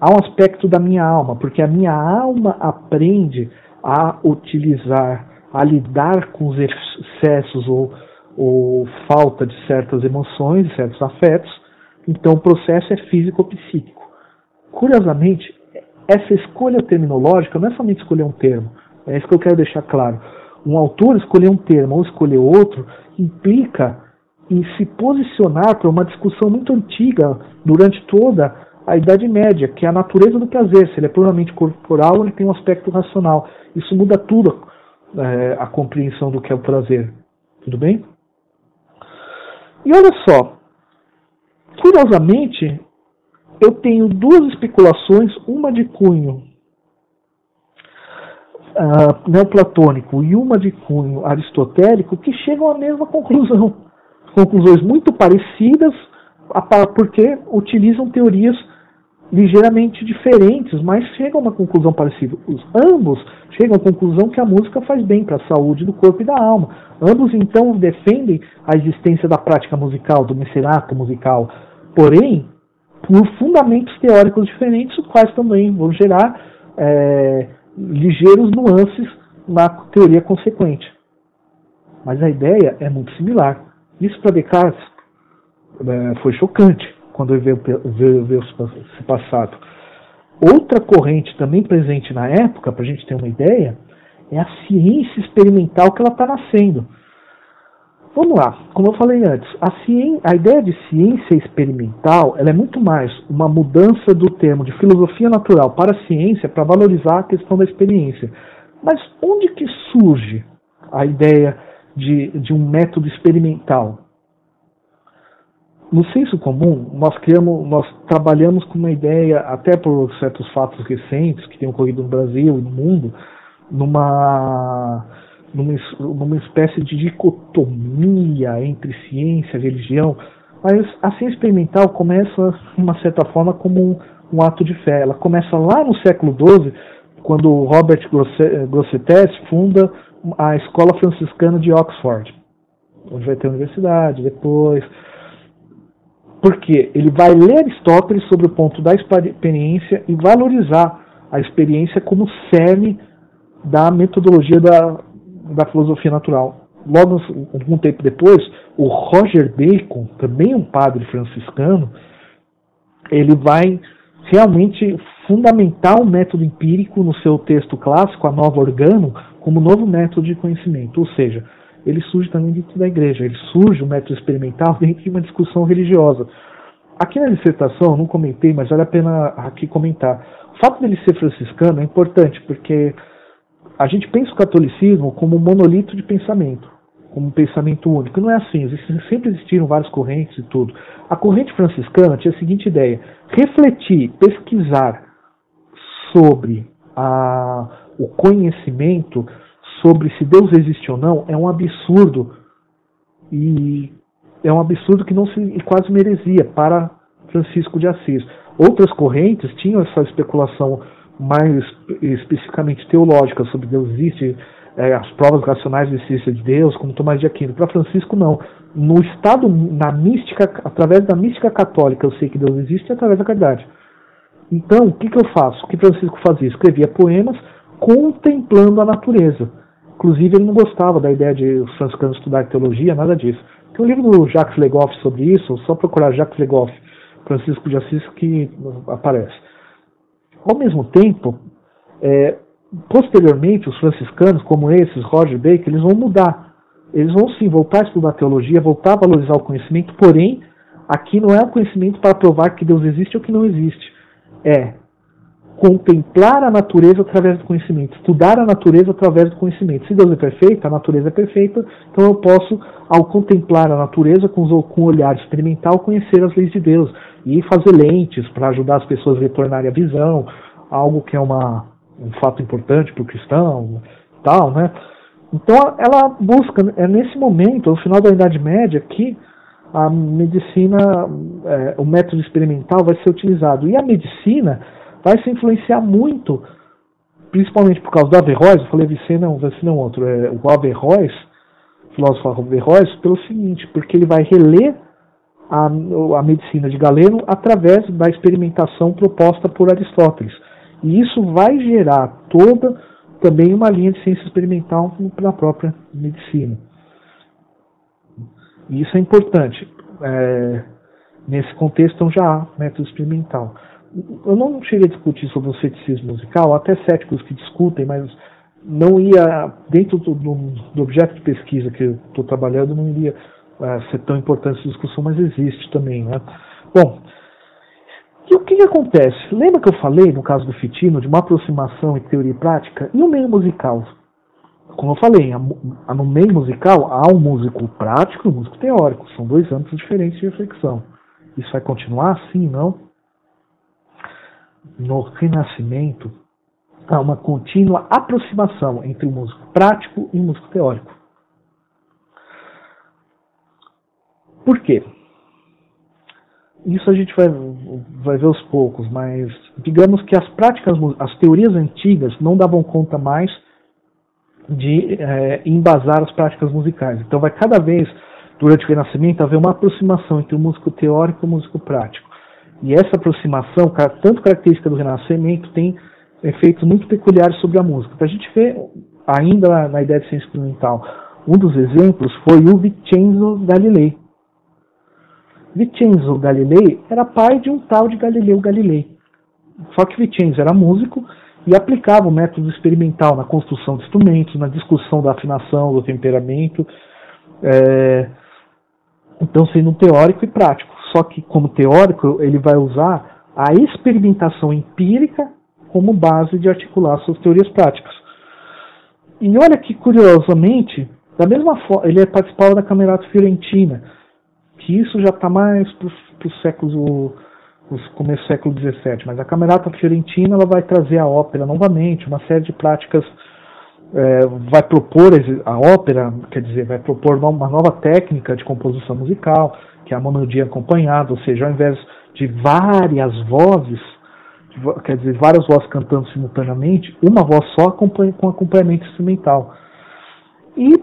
há um aspecto da minha alma, porque a minha alma aprende a utilizar, a lidar com os excessos ou, ou falta de certas emoções, certos afetos, então o processo é físico-psíquico. Curiosamente, essa escolha terminológica não é somente escolher um termo, é isso que eu quero deixar claro. Um autor escolher um termo ou escolher outro implica em se posicionar para uma discussão muito antiga durante toda a Idade Média, que é a natureza do prazer, se ele é puramente corporal ou ele tem um aspecto racional. Isso muda tudo é, a compreensão do que é o prazer. Tudo bem? E olha só, curiosamente, eu tenho duas especulações, uma de cunho uh, neoplatônico e uma de cunho aristotélico, que chegam à mesma conclusão. Conclusões muito parecidas, porque utilizam teorias ligeiramente diferentes, mas chegam a uma conclusão parecida. Os ambos chegam à conclusão que a música faz bem para a saúde do corpo e da alma. Ambos então defendem a existência da prática musical, do mecerato musical. Porém, por fundamentos teóricos diferentes, os quais também vão gerar é, ligeiros nuances na teoria consequente. Mas a ideia é muito similar. Isso para Descartes é, foi chocante quando ele viu, viu esse passado. Outra corrente também presente na época, para a gente ter uma ideia, é a ciência experimental que ela está nascendo. Vamos lá, como eu falei antes, a, a, ideia de ciência experimental é muito mais uma mudança do termo de filosofia natural para ciência para valorizar a questão da experiência. Mas onde que surge a ideia de, de um método experimental? No senso comum, nós criamos, nós trabalhamos com uma ideia, até por certos fatos recentes que têm ocorrido no Brasil e no mundo, numa numa, numa espécie de dicotomia entre ciência e religião, mas a ciência experimental começa, de uma certa forma, como um, um ato de fé. Ela começa lá no século XII, quando Robert Grosseteste funda a Escola Franciscana de Oxford, onde vai ter a universidade depois. Porque ele vai ler Aristóteles sobre o ponto da experiência e valorizar a experiência como cerne da metodologia da, da filosofia natural. Logo, algum tempo depois, o Roger Bacon, também um padre franciscano, ele vai realmente fundamentar o método empírico no seu texto clássico, A Nova Organo, como novo método de conhecimento. Ou seja, ele surge também dentro da igreja, ele surge o método experimental dentro de uma discussão religiosa. Aqui na dissertação, não comentei, mas vale a pena aqui comentar. O fato dele ser franciscano é importante, porque a gente pensa o catolicismo como um monolito de pensamento, como um pensamento único. Não é assim, sempre existiram várias correntes e tudo. A corrente franciscana tinha a seguinte ideia: refletir, pesquisar sobre a, o conhecimento sobre se Deus existe ou não é um absurdo e é um absurdo que não se quase merecia para Francisco de Assis. Outras correntes tinham essa especulação mais especificamente teológica sobre Deus existe, é, as provas racionais da existência de Deus, como Tomás de Aquino. Para Francisco, não. No estado, na mística, através da mística católica, eu sei que Deus existe através da caridade. Então, o que, que eu faço? O que Francisco fazia? Escrevia poemas contemplando a natureza. Inclusive, ele não gostava da ideia de os franciscanos estudar teologia, nada disso. Tem um livro do Jacques Legoff sobre isso, só procurar Jacques Legoff, Francisco de Assis, que aparece. Ao mesmo tempo, é, posteriormente, os franciscanos, como esses, Roger Bacon, eles vão mudar. Eles vão sim voltar a estudar teologia, voltar a valorizar o conhecimento, porém, aqui não é o conhecimento para provar que Deus existe ou que não existe. É contemplar a natureza através do conhecimento, estudar a natureza através do conhecimento. Se Deus é perfeito, a natureza é perfeita, então eu posso, ao contemplar a natureza com, um olhar experimental, conhecer as leis de Deus e fazer lentes para ajudar as pessoas a retornarem a visão, algo que é uma, um fato importante para o cristão, tal, né? Então ela busca, é nesse momento, no final da Idade Média, que a medicina, é, o método experimental vai ser utilizado. E a medicina vai se influenciar muito, principalmente por causa do Averroes, eu falei Vicena, não, Vicena não outro, é o Averroes, filósofo Averroes, pelo seguinte, porque ele vai reler a, a medicina de Galeno através da experimentação proposta por Aristóteles. E isso vai gerar toda também uma linha de ciência experimental na própria medicina. E isso é importante. É, nesse contexto, então, já há método experimental eu não cheguei a discutir sobre o ceticismo musical, até céticos que discutem, mas não ia, dentro do, do, objeto de pesquisa que eu estou trabalhando, não iria uh, ser tão importante essa discussão, mas existe também. Né? Bom, e o que, que, acontece? Lembra que eu falei, no caso do Fitino, de uma aproximação entre teoria e prática? E o meio musical? Como eu falei, no meio musical há um músico prático e um músico teórico. São dois âmbitos diferentes de reflexão. Isso vai continuar assim, não? no Renascimento, há uma contínua aproximação entre o músico prático e o músico teórico. Por quê? Isso a gente vai, vai ver aos poucos, mas digamos que as práticas, as teorias antigas não davam conta mais de é, embasar as práticas musicais. Então vai cada vez, durante o Renascimento, haver uma aproximação entre o músico teórico e o músico prático. E essa aproximação, tanto característica do Renascimento, tem efeitos muito peculiares sobre a música. Para a gente ver, ainda na ideia de ciência experimental, um dos exemplos foi o Vincenzo Galilei. Vincenzo Galilei era pai de um tal de Galileu Galilei. Só que Vincenzo era músico e aplicava o método experimental na construção de instrumentos, na discussão da afinação, do temperamento, é, então sendo teórico e prático. Só que, como teórico, ele vai usar a experimentação empírica como base de articular suas teorias práticas. E olha que, curiosamente, da mesma forma, ele participava da Camerata Fiorentina, que isso já está mais para o século começo do século XVII, mas a Camerata Fiorentina ela vai trazer a ópera novamente, uma série de práticas, é, vai propor a ópera, quer dizer, vai propor uma nova técnica de composição musical, que é a monodia acompanhada, ou seja, ao invés de várias vozes, quer dizer, várias vozes cantando simultaneamente, uma voz só com acompanhamento instrumental. E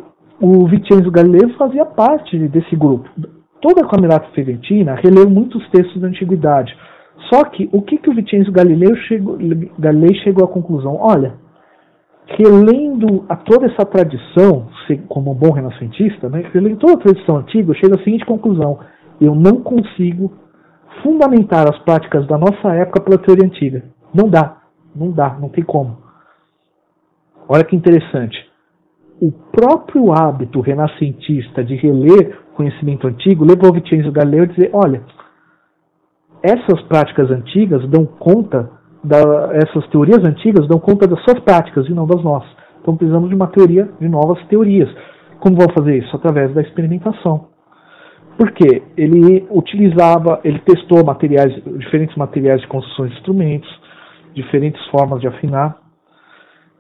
o Vincenzo Galileu fazia parte desse grupo. Toda a Camerata Fiorentina releu muitos textos da antiguidade. Só que o que, que o Vincenzo Galileu chegou, Galilei chegou à conclusão? Olha, relendo a toda essa tradição, como um bom renascentista, né, relendo toda a tradição antiga, chega à seguinte conclusão: eu não consigo fundamentar as práticas da nossa época pela teoria antiga. Não dá, não dá, não tem como. Olha que interessante. O próprio hábito renascentista de reler conhecimento antigo levou Vincenzo Galileu a dizer: olha, essas práticas antigas dão conta da, essas teorias antigas dão conta das suas práticas e não das nossas. Então precisamos de uma teoria, de novas teorias. Como vão fazer isso? Através da experimentação. Por quê? Ele utilizava, ele testou materiais, diferentes materiais de construção de instrumentos, diferentes formas de afinar.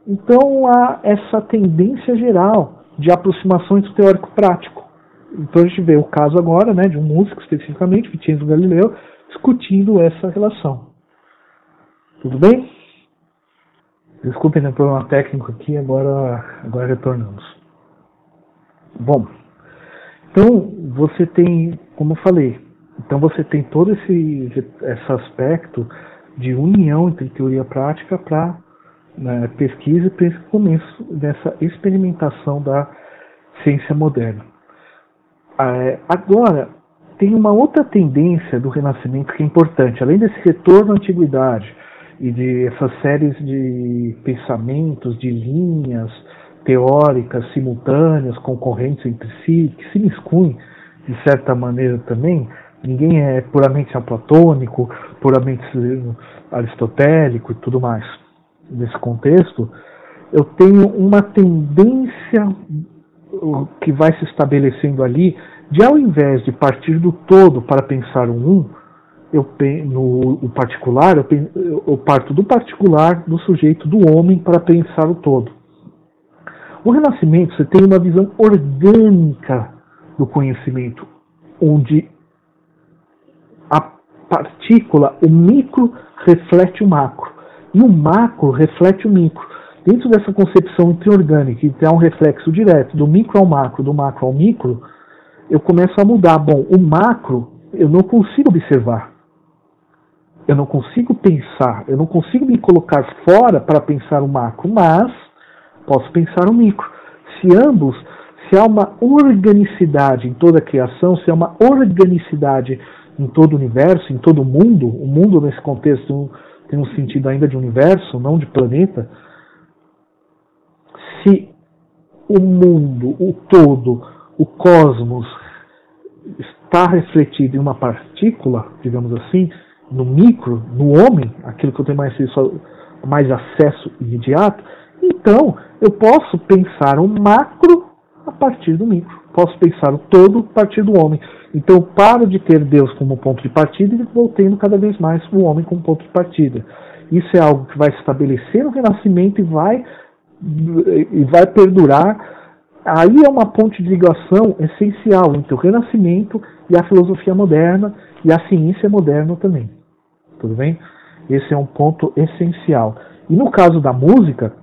Então há essa tendência geral de aproximação entre o teórico e o prático. Então a gente vê o caso agora né, de um músico especificamente, Vincenzo Galileu, discutindo essa relação. Tudo bem? Desculpem o né, problema técnico aqui, agora, agora retornamos. Bom, então você tem, como eu falei, então você tem todo esse, esse aspecto de união entre teoria e prática para né, pesquisa e começo dessa experimentação da ciência moderna. É, agora, tem uma outra tendência do Renascimento que é importante, além desse retorno à antiguidade e de essas séries de pensamentos, de linhas teóricas simultâneas, concorrentes entre si, que se miscuem de certa maneira também. Ninguém é puramente platônico, puramente aristotélico e tudo mais. Nesse contexto, eu tenho uma tendência que vai se estabelecendo ali, de ao invés de partir do todo para pensar um um, eu no o particular, eu, eu parto do particular, do sujeito, do homem, para pensar o todo. O Renascimento, você tem uma visão orgânica do conhecimento, onde a partícula, o micro, reflete o macro, e o macro reflete o micro. Dentro dessa concepção intraorgânica, que é um reflexo direto do micro ao macro, do macro ao micro, eu começo a mudar. Bom, o macro eu não consigo observar. Eu não consigo pensar, eu não consigo me colocar fora para pensar o macro, mas posso pensar o micro. Se ambos, se há uma organicidade em toda a criação, se há uma organicidade em todo o universo, em todo o mundo, o mundo nesse contexto tem um sentido ainda de universo, não de planeta, se o mundo, o todo, o cosmos está refletido em uma partícula, digamos assim, no micro, no homem, aquilo que eu tenho mais, mais acesso imediato, então eu posso pensar o macro a partir do micro. Posso pensar o todo a partir do homem. Então eu paro de ter Deus como ponto de partida e vou tendo cada vez mais o homem como ponto de partida. Isso é algo que vai estabelecer no Renascimento e vai e vai perdurar. Aí é uma ponte de ligação essencial entre o Renascimento e a filosofia moderna e a ciência moderna também. Tudo bem? Esse é um ponto essencial. E no caso da música,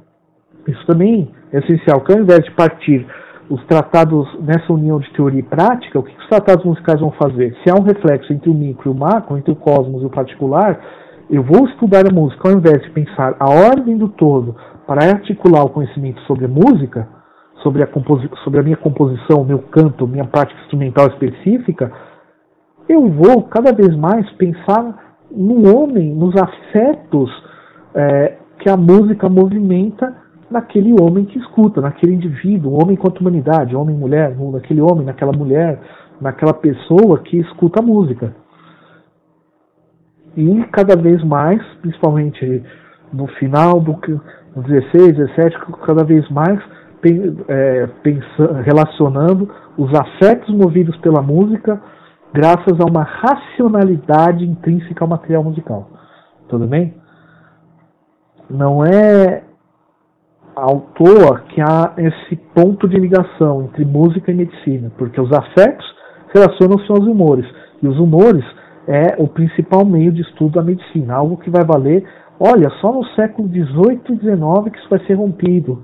isso também é essencial, que ao invés de partir os tratados nessa união de teoria e prática, o que os tratados musicais vão fazer? Se há um reflexo entre o micro e o macro, entre o cosmos e o particular, eu vou estudar a música, ao invés de pensar a ordem do todo, para articular o conhecimento sobre a música, sobre a, sobre a minha composição, meu canto, minha prática instrumental específica, eu vou cada vez mais pensar no homem, nos afetos é, que a música movimenta naquele homem que escuta, naquele indivíduo, homem quanto humanidade, homem mulher, naquele homem, naquela mulher, naquela pessoa que escuta a música. E cada vez mais, principalmente no final do, 16, 17, cada vez mais é, pensando, relacionando os afetos movidos pela música graças a uma racionalidade intrínseca ao material musical. Tudo bem? Não é ao toa que há esse ponto de ligação entre música e medicina, porque os afetos relacionam-se aos humores, e os humores é o principal meio de estudo da medicina, algo que vai valer Olha, só no século XVIII e XIX que isso vai ser rompido.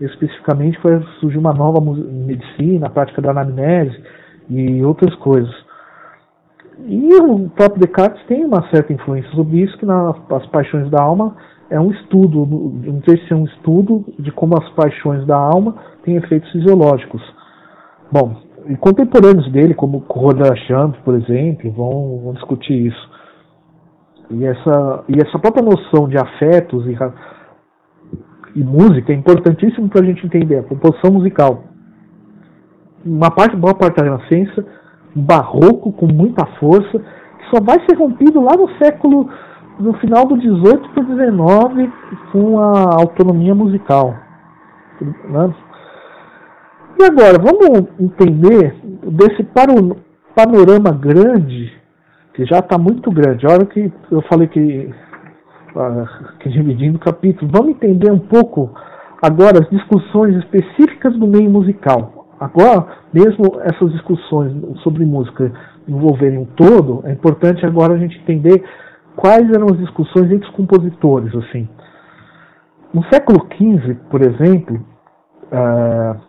Especificamente vai surgir uma nova medicina, a prática da anamnese e outras coisas. E o próprio Descartes tem uma certa influência sobre isso, que nas Paixões da Alma é um estudo, sei se é um estudo de como as paixões da alma têm efeitos fisiológicos. Bom, e contemporâneos dele, como Roda Champ, por exemplo, vão, vão discutir isso. E essa, e essa própria noção de afetos e, e música é importantíssimo para a gente entender a composição musical. Uma parte, boa parte da Renascença, barroco com muita força, que só vai ser rompido lá no século, no final do 18 para o 19, com a autonomia musical. Né? E agora, vamos entender desse panorama grande, que já está muito grande. A hora que eu falei que, uh, que dividindo capítulo, vamos entender um pouco agora as discussões específicas do meio musical. Agora, mesmo essas discussões sobre música envolverem um todo, é importante agora a gente entender quais eram as discussões entre os compositores. assim. No século XV, por exemplo, uh,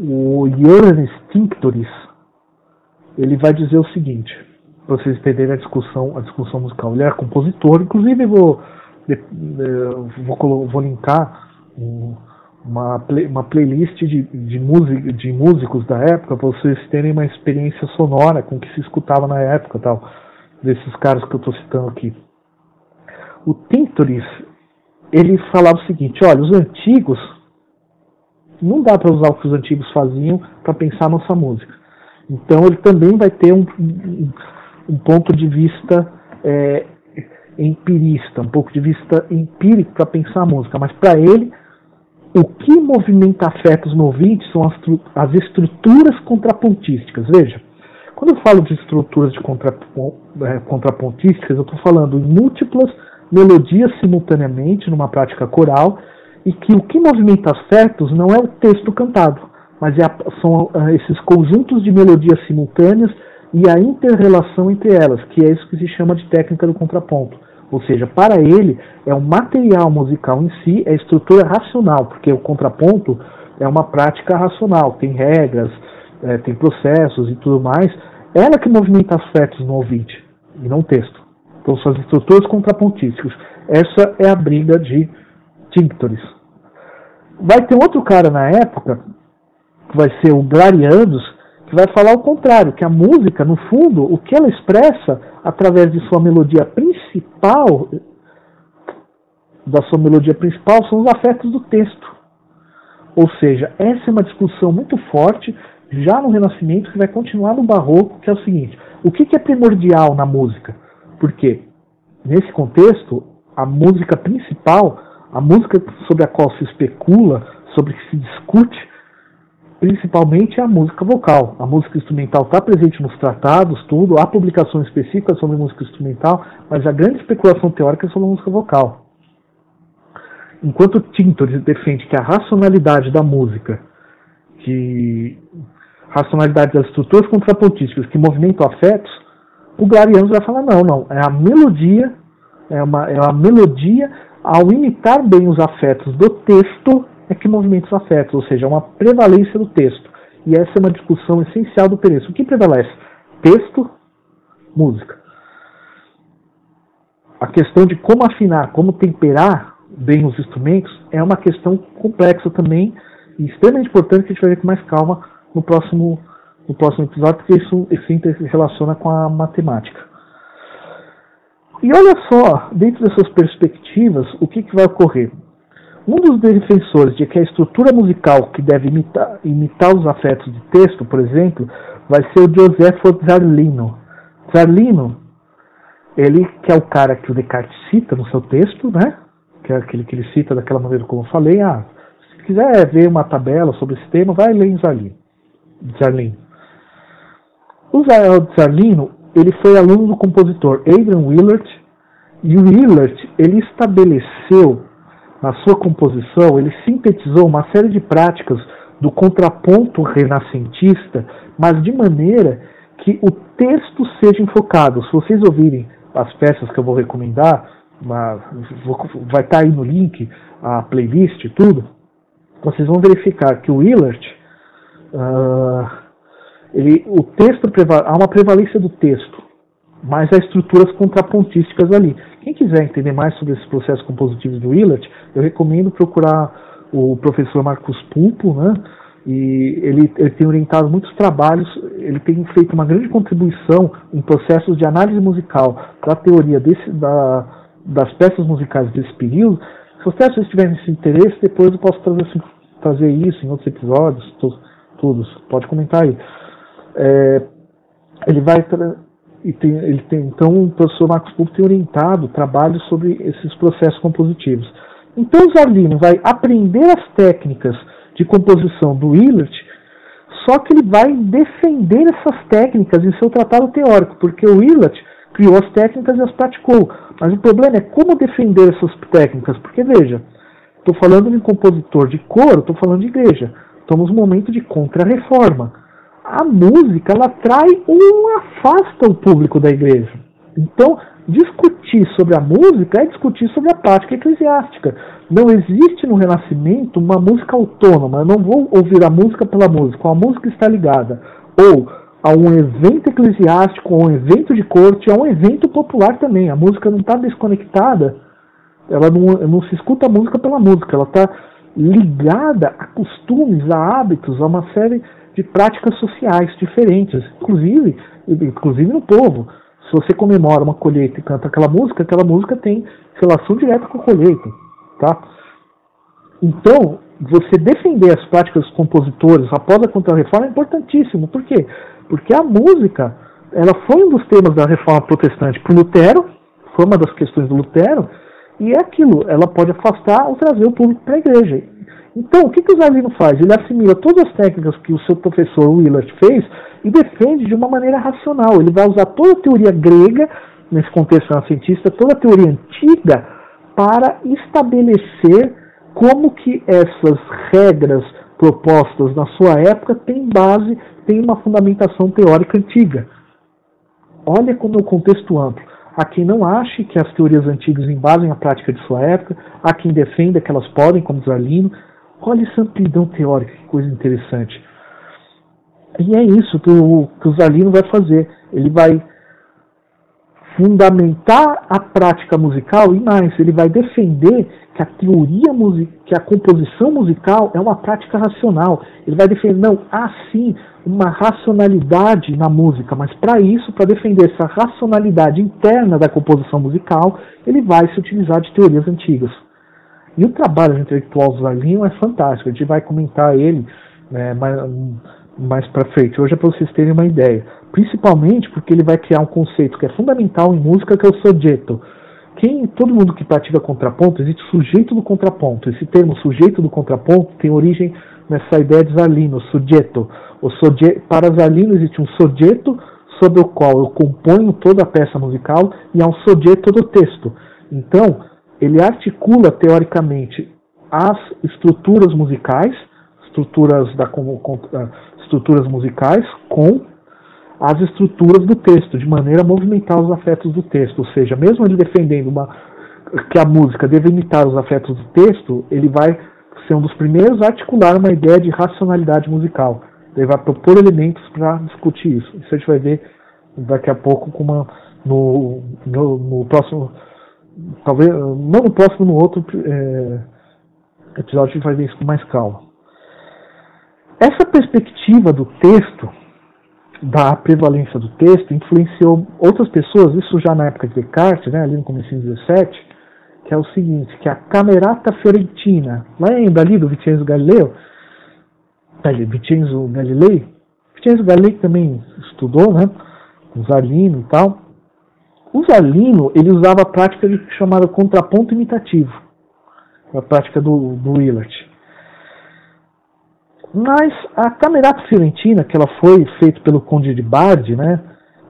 o Ioannis Tinctoris ele vai dizer o seguinte, vocês entenderem a discussão, a discussão musical. Ele era compositor, inclusive vou, vou, vou linkar um, uma, play, uma playlist de, de, music, de músicos da época para vocês terem uma experiência sonora com o que se escutava na época tal, desses caras que eu estou citando aqui. O Tintoris, ele falava o seguinte, olha, os antigos, não dá para usar o que os antigos faziam para pensar nossa música. Então ele também vai ter um, um ponto de vista é, empirista, um pouco de vista empírico para pensar a música, mas para ele o que movimenta afetos no ouvinte são as, as estruturas contrapontísticas. Veja, quando eu falo de estruturas de é, contrapontísticas, eu estou falando em múltiplas melodias simultaneamente numa prática coral e que o que movimenta afetos não é o texto cantado, mas é a, são uh, esses conjuntos de melodias simultâneas e a interrelação entre elas, que é isso que se chama de técnica do contraponto. Ou seja, para ele, é o material musical em si, é estrutura racional, porque o contraponto é uma prática racional, tem regras, é, tem processos e tudo mais. Ela que movimenta afetos no ouvinte, e não o texto. Então são as estruturas contrapontísticas. Essa é a briga de Tinctoris. Vai ter outro cara na época, que vai ser o Glarianus, que vai falar o contrário, que a música, no fundo, o que ela expressa através de sua melodia principal, da sua melodia principal, são os afetos do texto. Ou seja, essa é uma discussão muito forte já no Renascimento que vai continuar no Barroco, que é o seguinte: o que, é primordial na música? Porque nesse contexto, a música principal, a música sobre a qual se especula, sobre que se discute, principalmente a música vocal. A música instrumental está presente nos tratados, tudo, há publicações específicas sobre música instrumental, mas a grande especulação teórica é sobre a música vocal. Enquanto Tintor defende que a racionalidade da música, que racionalidade das estruturas contrapontísticas que movimentam afetos, o Glariano vai falar não, não, é a melodia, é uma, é a melodia ao imitar bem os afetos do texto é que movimenta os afetos, ou seja, é uma prevalência do texto. E essa é uma discussão essencial do Pereira. O que prevalece? Texto, música. A questão de como afinar, como temperar bem os instrumentos é uma questão complexa também e extremamente importante que a gente vai ver com mais calma no próximo, no próximo episódio, porque isso, isso se relaciona com a matemática. E olha só, dentro dessas perspectivas, o que, que vai ocorrer? Um dos defensores de que a estrutura musical que deve imitar, imitar os afetos de texto, por exemplo, vai ser o Josefo Zarlino. Zarlino, ele que é o cara que o Descartes cita no seu texto, né? Que é aquele que ele cita daquela maneira como eu falei. Ah, se quiser ver uma tabela sobre esse tema, vai ler em Zarlino. Zarlino. O Zarlino, ele foi aluno do compositor Adrian Willert, e o Willert, ele estabeleceu na sua composição, ele sintetizou uma série de práticas do contraponto renascentista, mas de maneira que o texto seja enfocado. Se vocês ouvirem as peças que eu vou recomendar, vai estar tá aí no link, a playlist e tudo, vocês vão verificar que o Willard, uh, ele, o texto há uma prevalência do texto, mas há estruturas contrapontísticas ali. Quem quiser entender mais sobre esses processos compositivos do Willard, eu recomendo procurar o professor Marcos Pulpo, né? E ele, ele tem orientado muitos trabalhos, ele tem feito uma grande contribuição em processos de análise musical da teoria desse, da, das peças musicais desse período. Se vocês tiverem esse interesse, depois eu posso trazer, trazer isso em outros episódios, todos. Pode comentar aí. É, ele vai e tem, ele tem, então o professor Marcos Pulpo tem orientado trabalhos sobre esses processos compositivos. Então o Zarlino vai aprender as técnicas de composição do Willert, só que ele vai defender essas técnicas em seu tratado teórico, porque o Willert criou as técnicas e as praticou. Mas o problema é como defender essas técnicas, porque veja, estou falando de um compositor de coro, estou falando de igreja. Estamos num momento de contra-reforma. A música, ela trai ou afasta o público da igreja. Então, discutir sobre a música é discutir sobre a prática eclesiástica. Não existe no Renascimento uma música autônoma. Eu não vou ouvir a música pela música. A música está ligada ou a um evento eclesiástico, a um evento de corte, a um evento popular também. A música não está desconectada. Ela não, não se escuta a música pela música. Ela está ligada a costumes, a hábitos, a uma série de práticas sociais diferentes, inclusive, inclusive no povo. Se você comemora uma colheita e canta aquela música, aquela música tem relação direta com a colheita. Tá? Então, você defender as práticas dos compositores após a Contra-Reforma é importantíssimo. Por quê? Porque a música ela foi um dos temas da Reforma Protestante para Lutero, foi uma das questões do Lutero, e é aquilo, ela pode afastar ou trazer o público para a igreja. Então, o que, que o Zalino faz? Ele assimila todas as técnicas que o seu professor Willard fez e defende de uma maneira racional. Ele vai usar toda a teoria grega, nesse contexto renascentista, toda a teoria antiga, para estabelecer como que essas regras propostas na sua época têm base, têm uma fundamentação teórica antiga. Olha como é o contexto amplo. Há quem não ache que as teorias antigas embasem a prática de sua época, há quem defenda que elas podem, como Zalino. Olha essa amplidão teórica, que coisa interessante. E é isso que o, que o vai fazer. Ele vai fundamentar a prática musical e mais, ele vai defender que a teoria musical, que a composição musical é uma prática racional. Ele vai defender, não, há sim uma racionalidade na música, mas para isso, para defender essa racionalidade interna da composição musical, ele vai se utilizar de teorias antigas. E o trabalho intelectual do Zarlino é fantástico, a gente vai comentar ele né, mais, mais para frente. Hoje é para vocês terem uma ideia. Principalmente porque ele vai criar um conceito que é fundamental em música, que é o soggetto. Quem, todo mundo que pratica contraponto, existe sujeito do contraponto. Esse termo sujeito do contraponto tem origem nessa ideia de Zarlino, soggetto. O soggetto, para Zarlino existe um soggetto sobre o qual eu componho toda a peça musical e há um soggetto do texto. Então, ele articula teoricamente as estruturas musicais, estruturas da estruturas musicais com as estruturas do texto, de maneira a movimentar os afetos do texto. Ou seja, mesmo ele defendendo uma, que a música deve imitar os afetos do texto, ele vai ser um dos primeiros a articular uma ideia de racionalidade musical. Ele vai propor elementos para discutir isso. Isso a gente vai ver daqui a pouco com uma, no, no, no próximo. Talvez. Não no próximo, no outro é, episódio a gente vai ver isso com mais calma. Essa perspectiva do texto, da prevalência do texto, influenciou outras pessoas, isso já na época de Descartes, né, ali no começo do 17, que é o seguinte, que a Camerata Fiorentina, lembra ali do Vincenzo Galileu? Vincenzo Galilei? Vincenzo Galilei também estudou, né, com Zarlino e tal. O Zarlino, ele usava a prática chamada contraponto imitativo, a prática do, do Willard. Mas a Camerata Fiorentina, que ela foi feita pelo Conde de Bardi, né,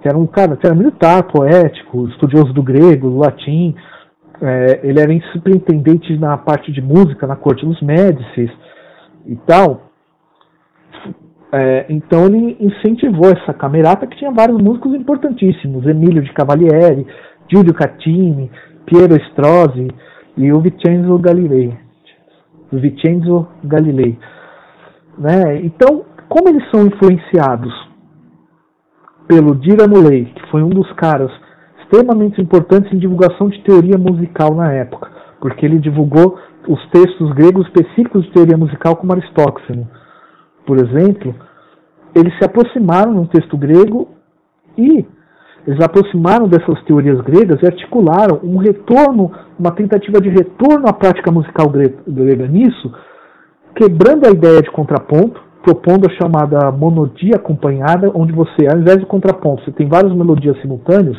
que era um cara que era militar, poético, estudioso do grego, do latim, é, ele era superintendente na parte de música na corte dos Médicis e tal. É, então ele incentivou essa camerata que tinha vários músicos importantíssimos, Emílio de Cavalieri, Giulio Cattini, Piero Strozzi e o Vincenzo Galilei. O Vincenzo Galilei. Né? Então, como eles são influenciados pelo Diramulei, que foi um dos caras extremamente importantes em divulgação de teoria musical na época, porque ele divulgou os textos gregos específicos de teoria musical como Aristóxeno, por exemplo, eles se aproximaram num texto grego e eles aproximaram dessas teorias gregas e articularam um retorno, uma tentativa de retorno à prática musical grega nisso, quebrando a ideia de contraponto, propondo a chamada monodia acompanhada, onde você, ao invés de contraponto, você tem várias melodias simultâneas,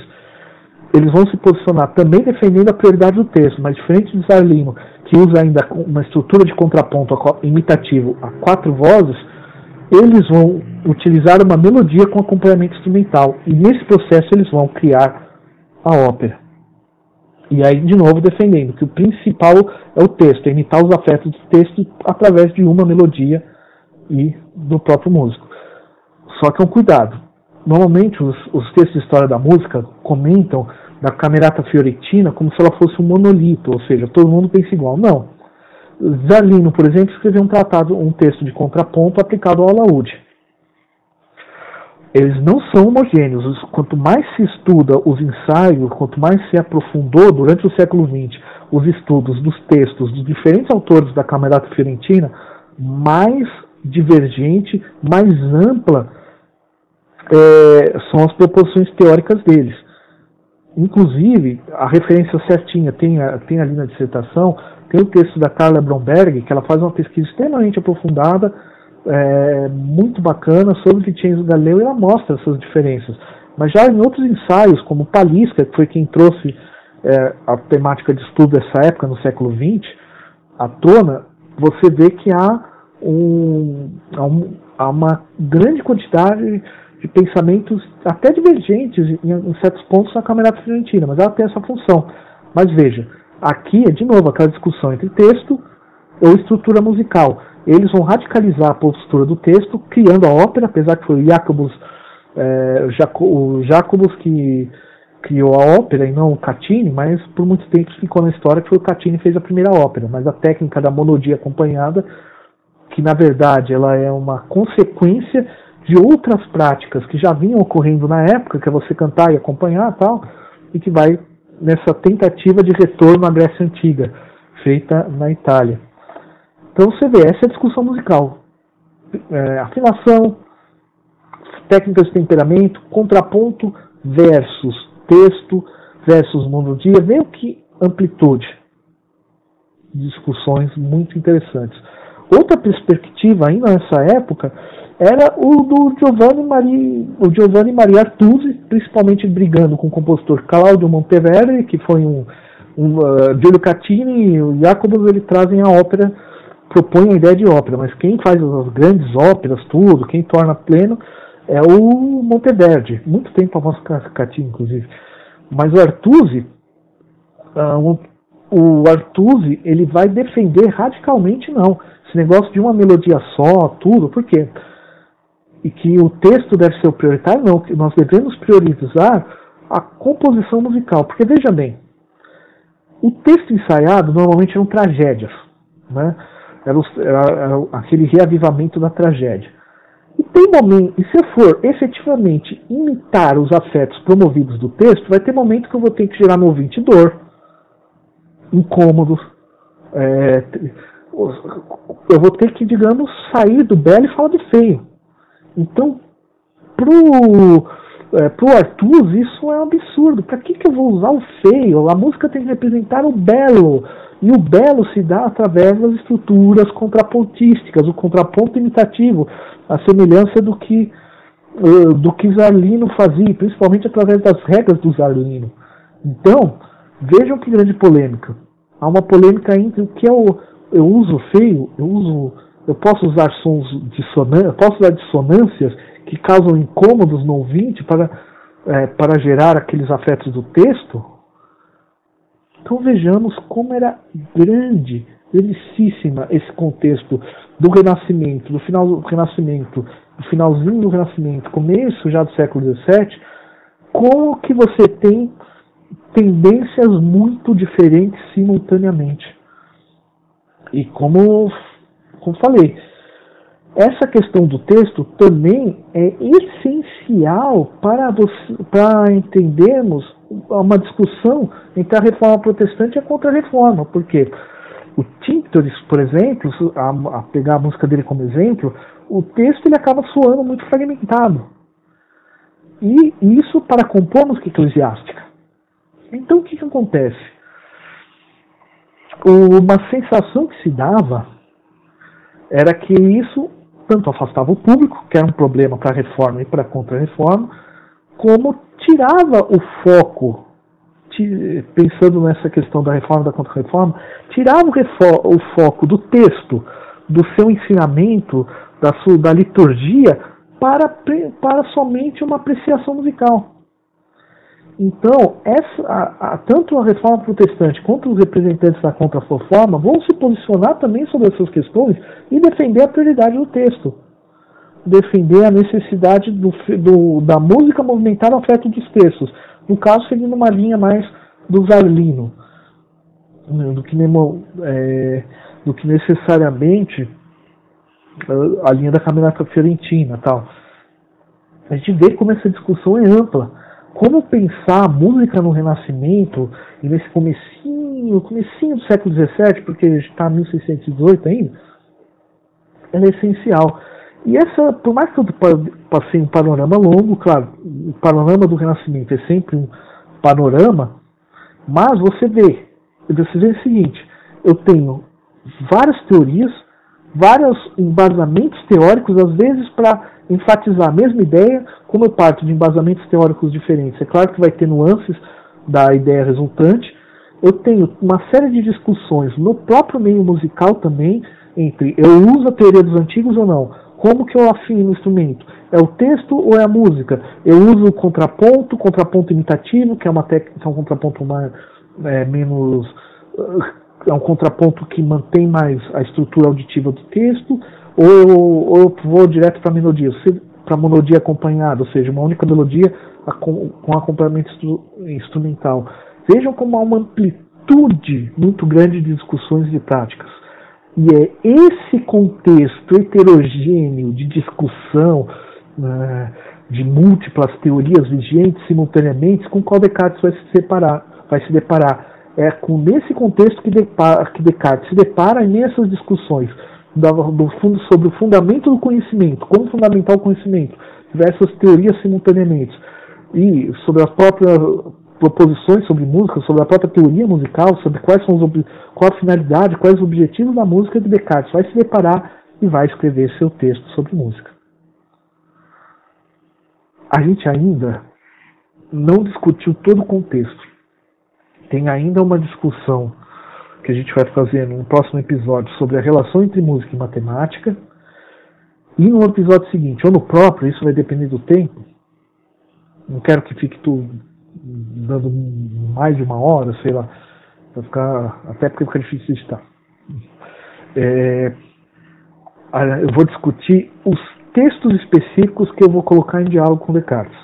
eles vão se posicionar também defendendo a prioridade do texto, mas diferente de Zarlino, que usa ainda uma estrutura de contraponto imitativo a quatro vozes, eles vão utilizar uma melodia com acompanhamento instrumental. E nesse processo eles vão criar a ópera. E aí, de novo, defendendo que o principal é o texto, é imitar os afetos do texto através de uma melodia e do próprio músico. Só que é um cuidado. Normalmente, os, os textos de história da música comentam da Camerata Fiorentina como se ela fosse um monolito, ou seja, todo mundo pensa igual. Não. Zalino, por exemplo, escreveu um tratado, um texto de contraponto aplicado ao alaúde. Eles não são homogêneos. Quanto mais se estuda os ensaios, quanto mais se aprofundou durante o século XX os estudos dos textos dos diferentes autores da Camerata Fiorentina, mais divergente, mais ampla é, são as proposições teóricas deles. Inclusive, a referência certinha tem, tem ali na dissertação tem o texto da Carla Bromberg, que ela faz uma pesquisa extremamente aprofundada, é, muito bacana, sobre Vincenzo Galileu, e ela mostra essas diferenças. Mas já em outros ensaios, como Palisca, que foi quem trouxe é, a temática de estudo dessa época, no século XX, à tona, você vê que há, um, há, um, uma grande quantidade de pensamentos até divergentes em certos pontos na Camerata Fiorentina, mas ela tem essa função. Mas veja, Aqui é de novo aquela discussão entre texto ou estrutura musical. Eles vão radicalizar a postura do texto, criando a ópera, apesar que foi o Jacobus, é, o Jacobus que criou a ópera e não o Catini, mas por muito tempo ficou na história que foi o Catini que fez a primeira ópera. Mas a técnica da monodia acompanhada, que na verdade ela é uma consequência de outras práticas que já vinham ocorrendo na época, que é você cantar e acompanhar tal, e que vai nessa tentativa de retorno à Grécia Antiga, feita na Itália. Então você vê, essa é a discussão musical. É, afinação, técnicas de temperamento, contraponto versus texto versus monodia, meio que amplitude. Discussões muito interessantes. Outra perspectiva, ainda nessa época, era o do Giovanni Maria, o Giovanni Maria Artusi, principalmente brigando com o compositor Claudio Monteverdi, que foi um, um uh, Giulio Catini e o Jacobus, ele trazem a ópera, propõem a ideia de ópera, mas quem faz as grandes óperas, tudo, quem torna pleno, é o Monteverdi, muito tempo após Catini, inclusive. Mas o Artusi, uh, o Artusi, ele vai defender radicalmente não, esse negócio de uma melodia só, tudo, por quê? E que o texto deve ser o prioritário, não, que nós devemos priorizar a composição musical. Porque veja bem, o texto ensaiado normalmente eram tragédias, né? Era, era, era aquele reavivamento da tragédia. E tem momento, e se eu for efetivamente imitar os afetos promovidos do texto, vai ter momento que eu vou ter que gerar no ouvinte dor, incômodos, é, eu vou ter que, digamos, sair do belo e falar do feio. Então, pro, é, pro Arthur, isso é um absurdo. Para que, que eu vou usar o feio? A música tem que representar o belo. E o belo se dá através das estruturas contrapontísticas, o contraponto imitativo, a semelhança do que uh, do que Zarlino fazia, principalmente através das regras do Zarlino. Então, vejam que grande polêmica. Há uma polêmica entre o que é o eu uso feio, eu uso eu posso usar sons dissonantes, posso usar dissonâncias que causam incômodos no ouvinte para, é, para gerar aqueles afetos do texto? Então vejamos como era grande, grandíssima esse contexto do Renascimento, do final do Renascimento, do finalzinho do Renascimento, começo já do século XVII, como que você tem tendências muito diferentes simultaneamente. E como como falei, essa questão do texto também é essencial para, você, para entendermos uma discussão entre a reforma protestante e a contra-reforma, porque o Tinctoris, por exemplo, a, a, pegar a música dele como exemplo, o texto ele acaba soando muito fragmentado. E isso para compor música eclesiástica. Então o que, que acontece? Uma sensação que se dava era que isso tanto afastava o público, que era um problema para a reforma e para a contra-reforma, como tirava o foco pensando nessa questão da reforma da contra-reforma, tirava o, o, foco do texto, do seu ensinamento, da, sua, da liturgia, para, para somente uma apreciação musical. Então, essa, a, a, tanto a reforma protestante quanto os representantes da contra-reforma vão se posicionar também sobre essas questões e defender a prioridade do texto. Defender a necessidade do, do, da música movimentar no afeto dos textos. No caso, seguindo uma linha mais do Zarlino, do que, é, do que necessariamente a linha da caminhada fiorentina tal. A gente vê como essa discussão é ampla. Como pensar a música no Renascimento e nesse comecinho, comecinho do século XVII, porque está em 1618 ainda, ela é essencial. E essa, por mais que eu passei um panorama longo, claro, o panorama do Renascimento é sempre um panorama, mas você vê, você vê o seguinte, eu tenho várias teorias, vários embasamentos teóricos, às vezes para enfatizar a mesma ideia, como eu parto de embasamentos teóricos diferentes. É claro que vai ter nuances da ideia resultante. Eu tenho uma série de discussões no próprio meio musical também, entre eu uso a teoria dos antigos ou não, como que eu afino o instrumento? É o texto ou é a música? Eu uso o contraponto, contraponto imitativo, que é uma técnica, é um contraponto mais, é, menos é um contraponto que mantém mais a estrutura auditiva do texto, ou ou eu vou direto para a melodia, para a melodia acompanhada, ou seja, uma única melodia com acompanhamento instrumental. Vejam como há uma amplitude muito grande de discussões de práticas. E é esse contexto heterogêneo de discussão, né, de múltiplas teorias vigentes simultaneamente, com qual Descartes vai se, separar, vai se deparar é com nesse contexto que, que Descartes se depara nessas discussões do fundo, sobre o fundamento do conhecimento, como fundamentar o conhecimento, diversas teorias simultaneamente, e sobre as próprias proposições sobre música, sobre a própria teoria musical, sobre quais são os, qual a finalidade, quais os objetivos da música de Descartes, vai se deparar e vai escrever seu texto sobre música. A gente ainda não discutiu todo o contexto tem ainda uma discussão que a gente vai fazer no próximo episódio sobre a relação entre música e matemática. E no episódio seguinte, ou no próprio, isso vai depender do tempo. Não quero que fique tudo dando mais de uma hora, sei lá. Vai ficar, até porque fica difícil de estar. É, eu vou discutir os textos específicos que eu vou colocar em diálogo com Descartes.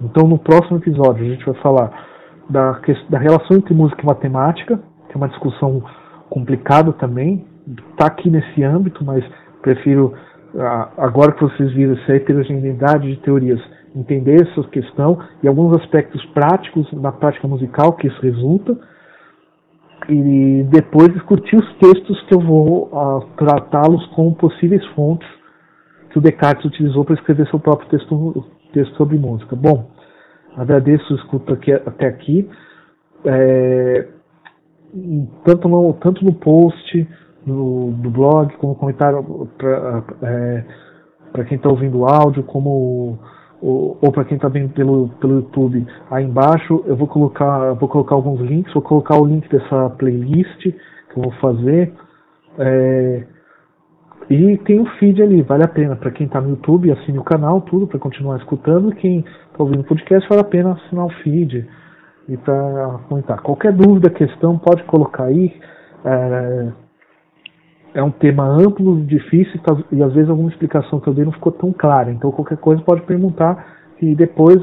Então, no próximo episódio, a gente vai falar da, da relação entre música e matemática, que é uma discussão complicada também, está aqui nesse âmbito, mas prefiro, agora que vocês viram essa heterogeneidade de teorias, entender essa questão e alguns aspectos práticos na prática musical que isso resulta, e depois discutir os textos que eu vou uh, tratá-los como possíveis fontes que o Descartes utilizou para escrever seu próprio texto, texto sobre música. Bom, Agradeço o escuta aqui, até aqui. É, tanto, no, tanto no post no, do blog, como comentário para é, quem está ouvindo o áudio, como ou, ou para quem está vendo pelo, pelo YouTube, aí embaixo eu vou colocar, vou colocar alguns links, vou colocar o link dessa playlist que eu vou fazer. É, e tem o feed ali, vale a pena. Para quem está no YouTube, assine o canal, tudo, para continuar escutando. Quem está ouvindo o podcast, vale a pena assinar o feed e para comentar. Qualquer dúvida, questão, pode colocar aí. É, é um tema amplo, difícil e às vezes alguma explicação que eu dei não ficou tão clara. Então qualquer coisa pode perguntar e depois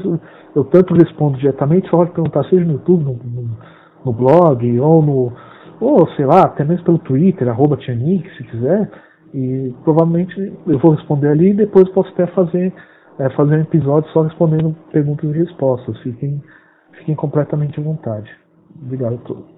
eu tanto respondo diretamente, só pode perguntar seja no YouTube, no, no, no blog ou no ou sei lá, até mesmo pelo Twitter, arroba Tianik, se quiser. E provavelmente eu vou responder ali e depois posso até fazer, é, fazer um episódio só respondendo perguntas e respostas. Fiquem, fiquem completamente à vontade. Obrigado a todos.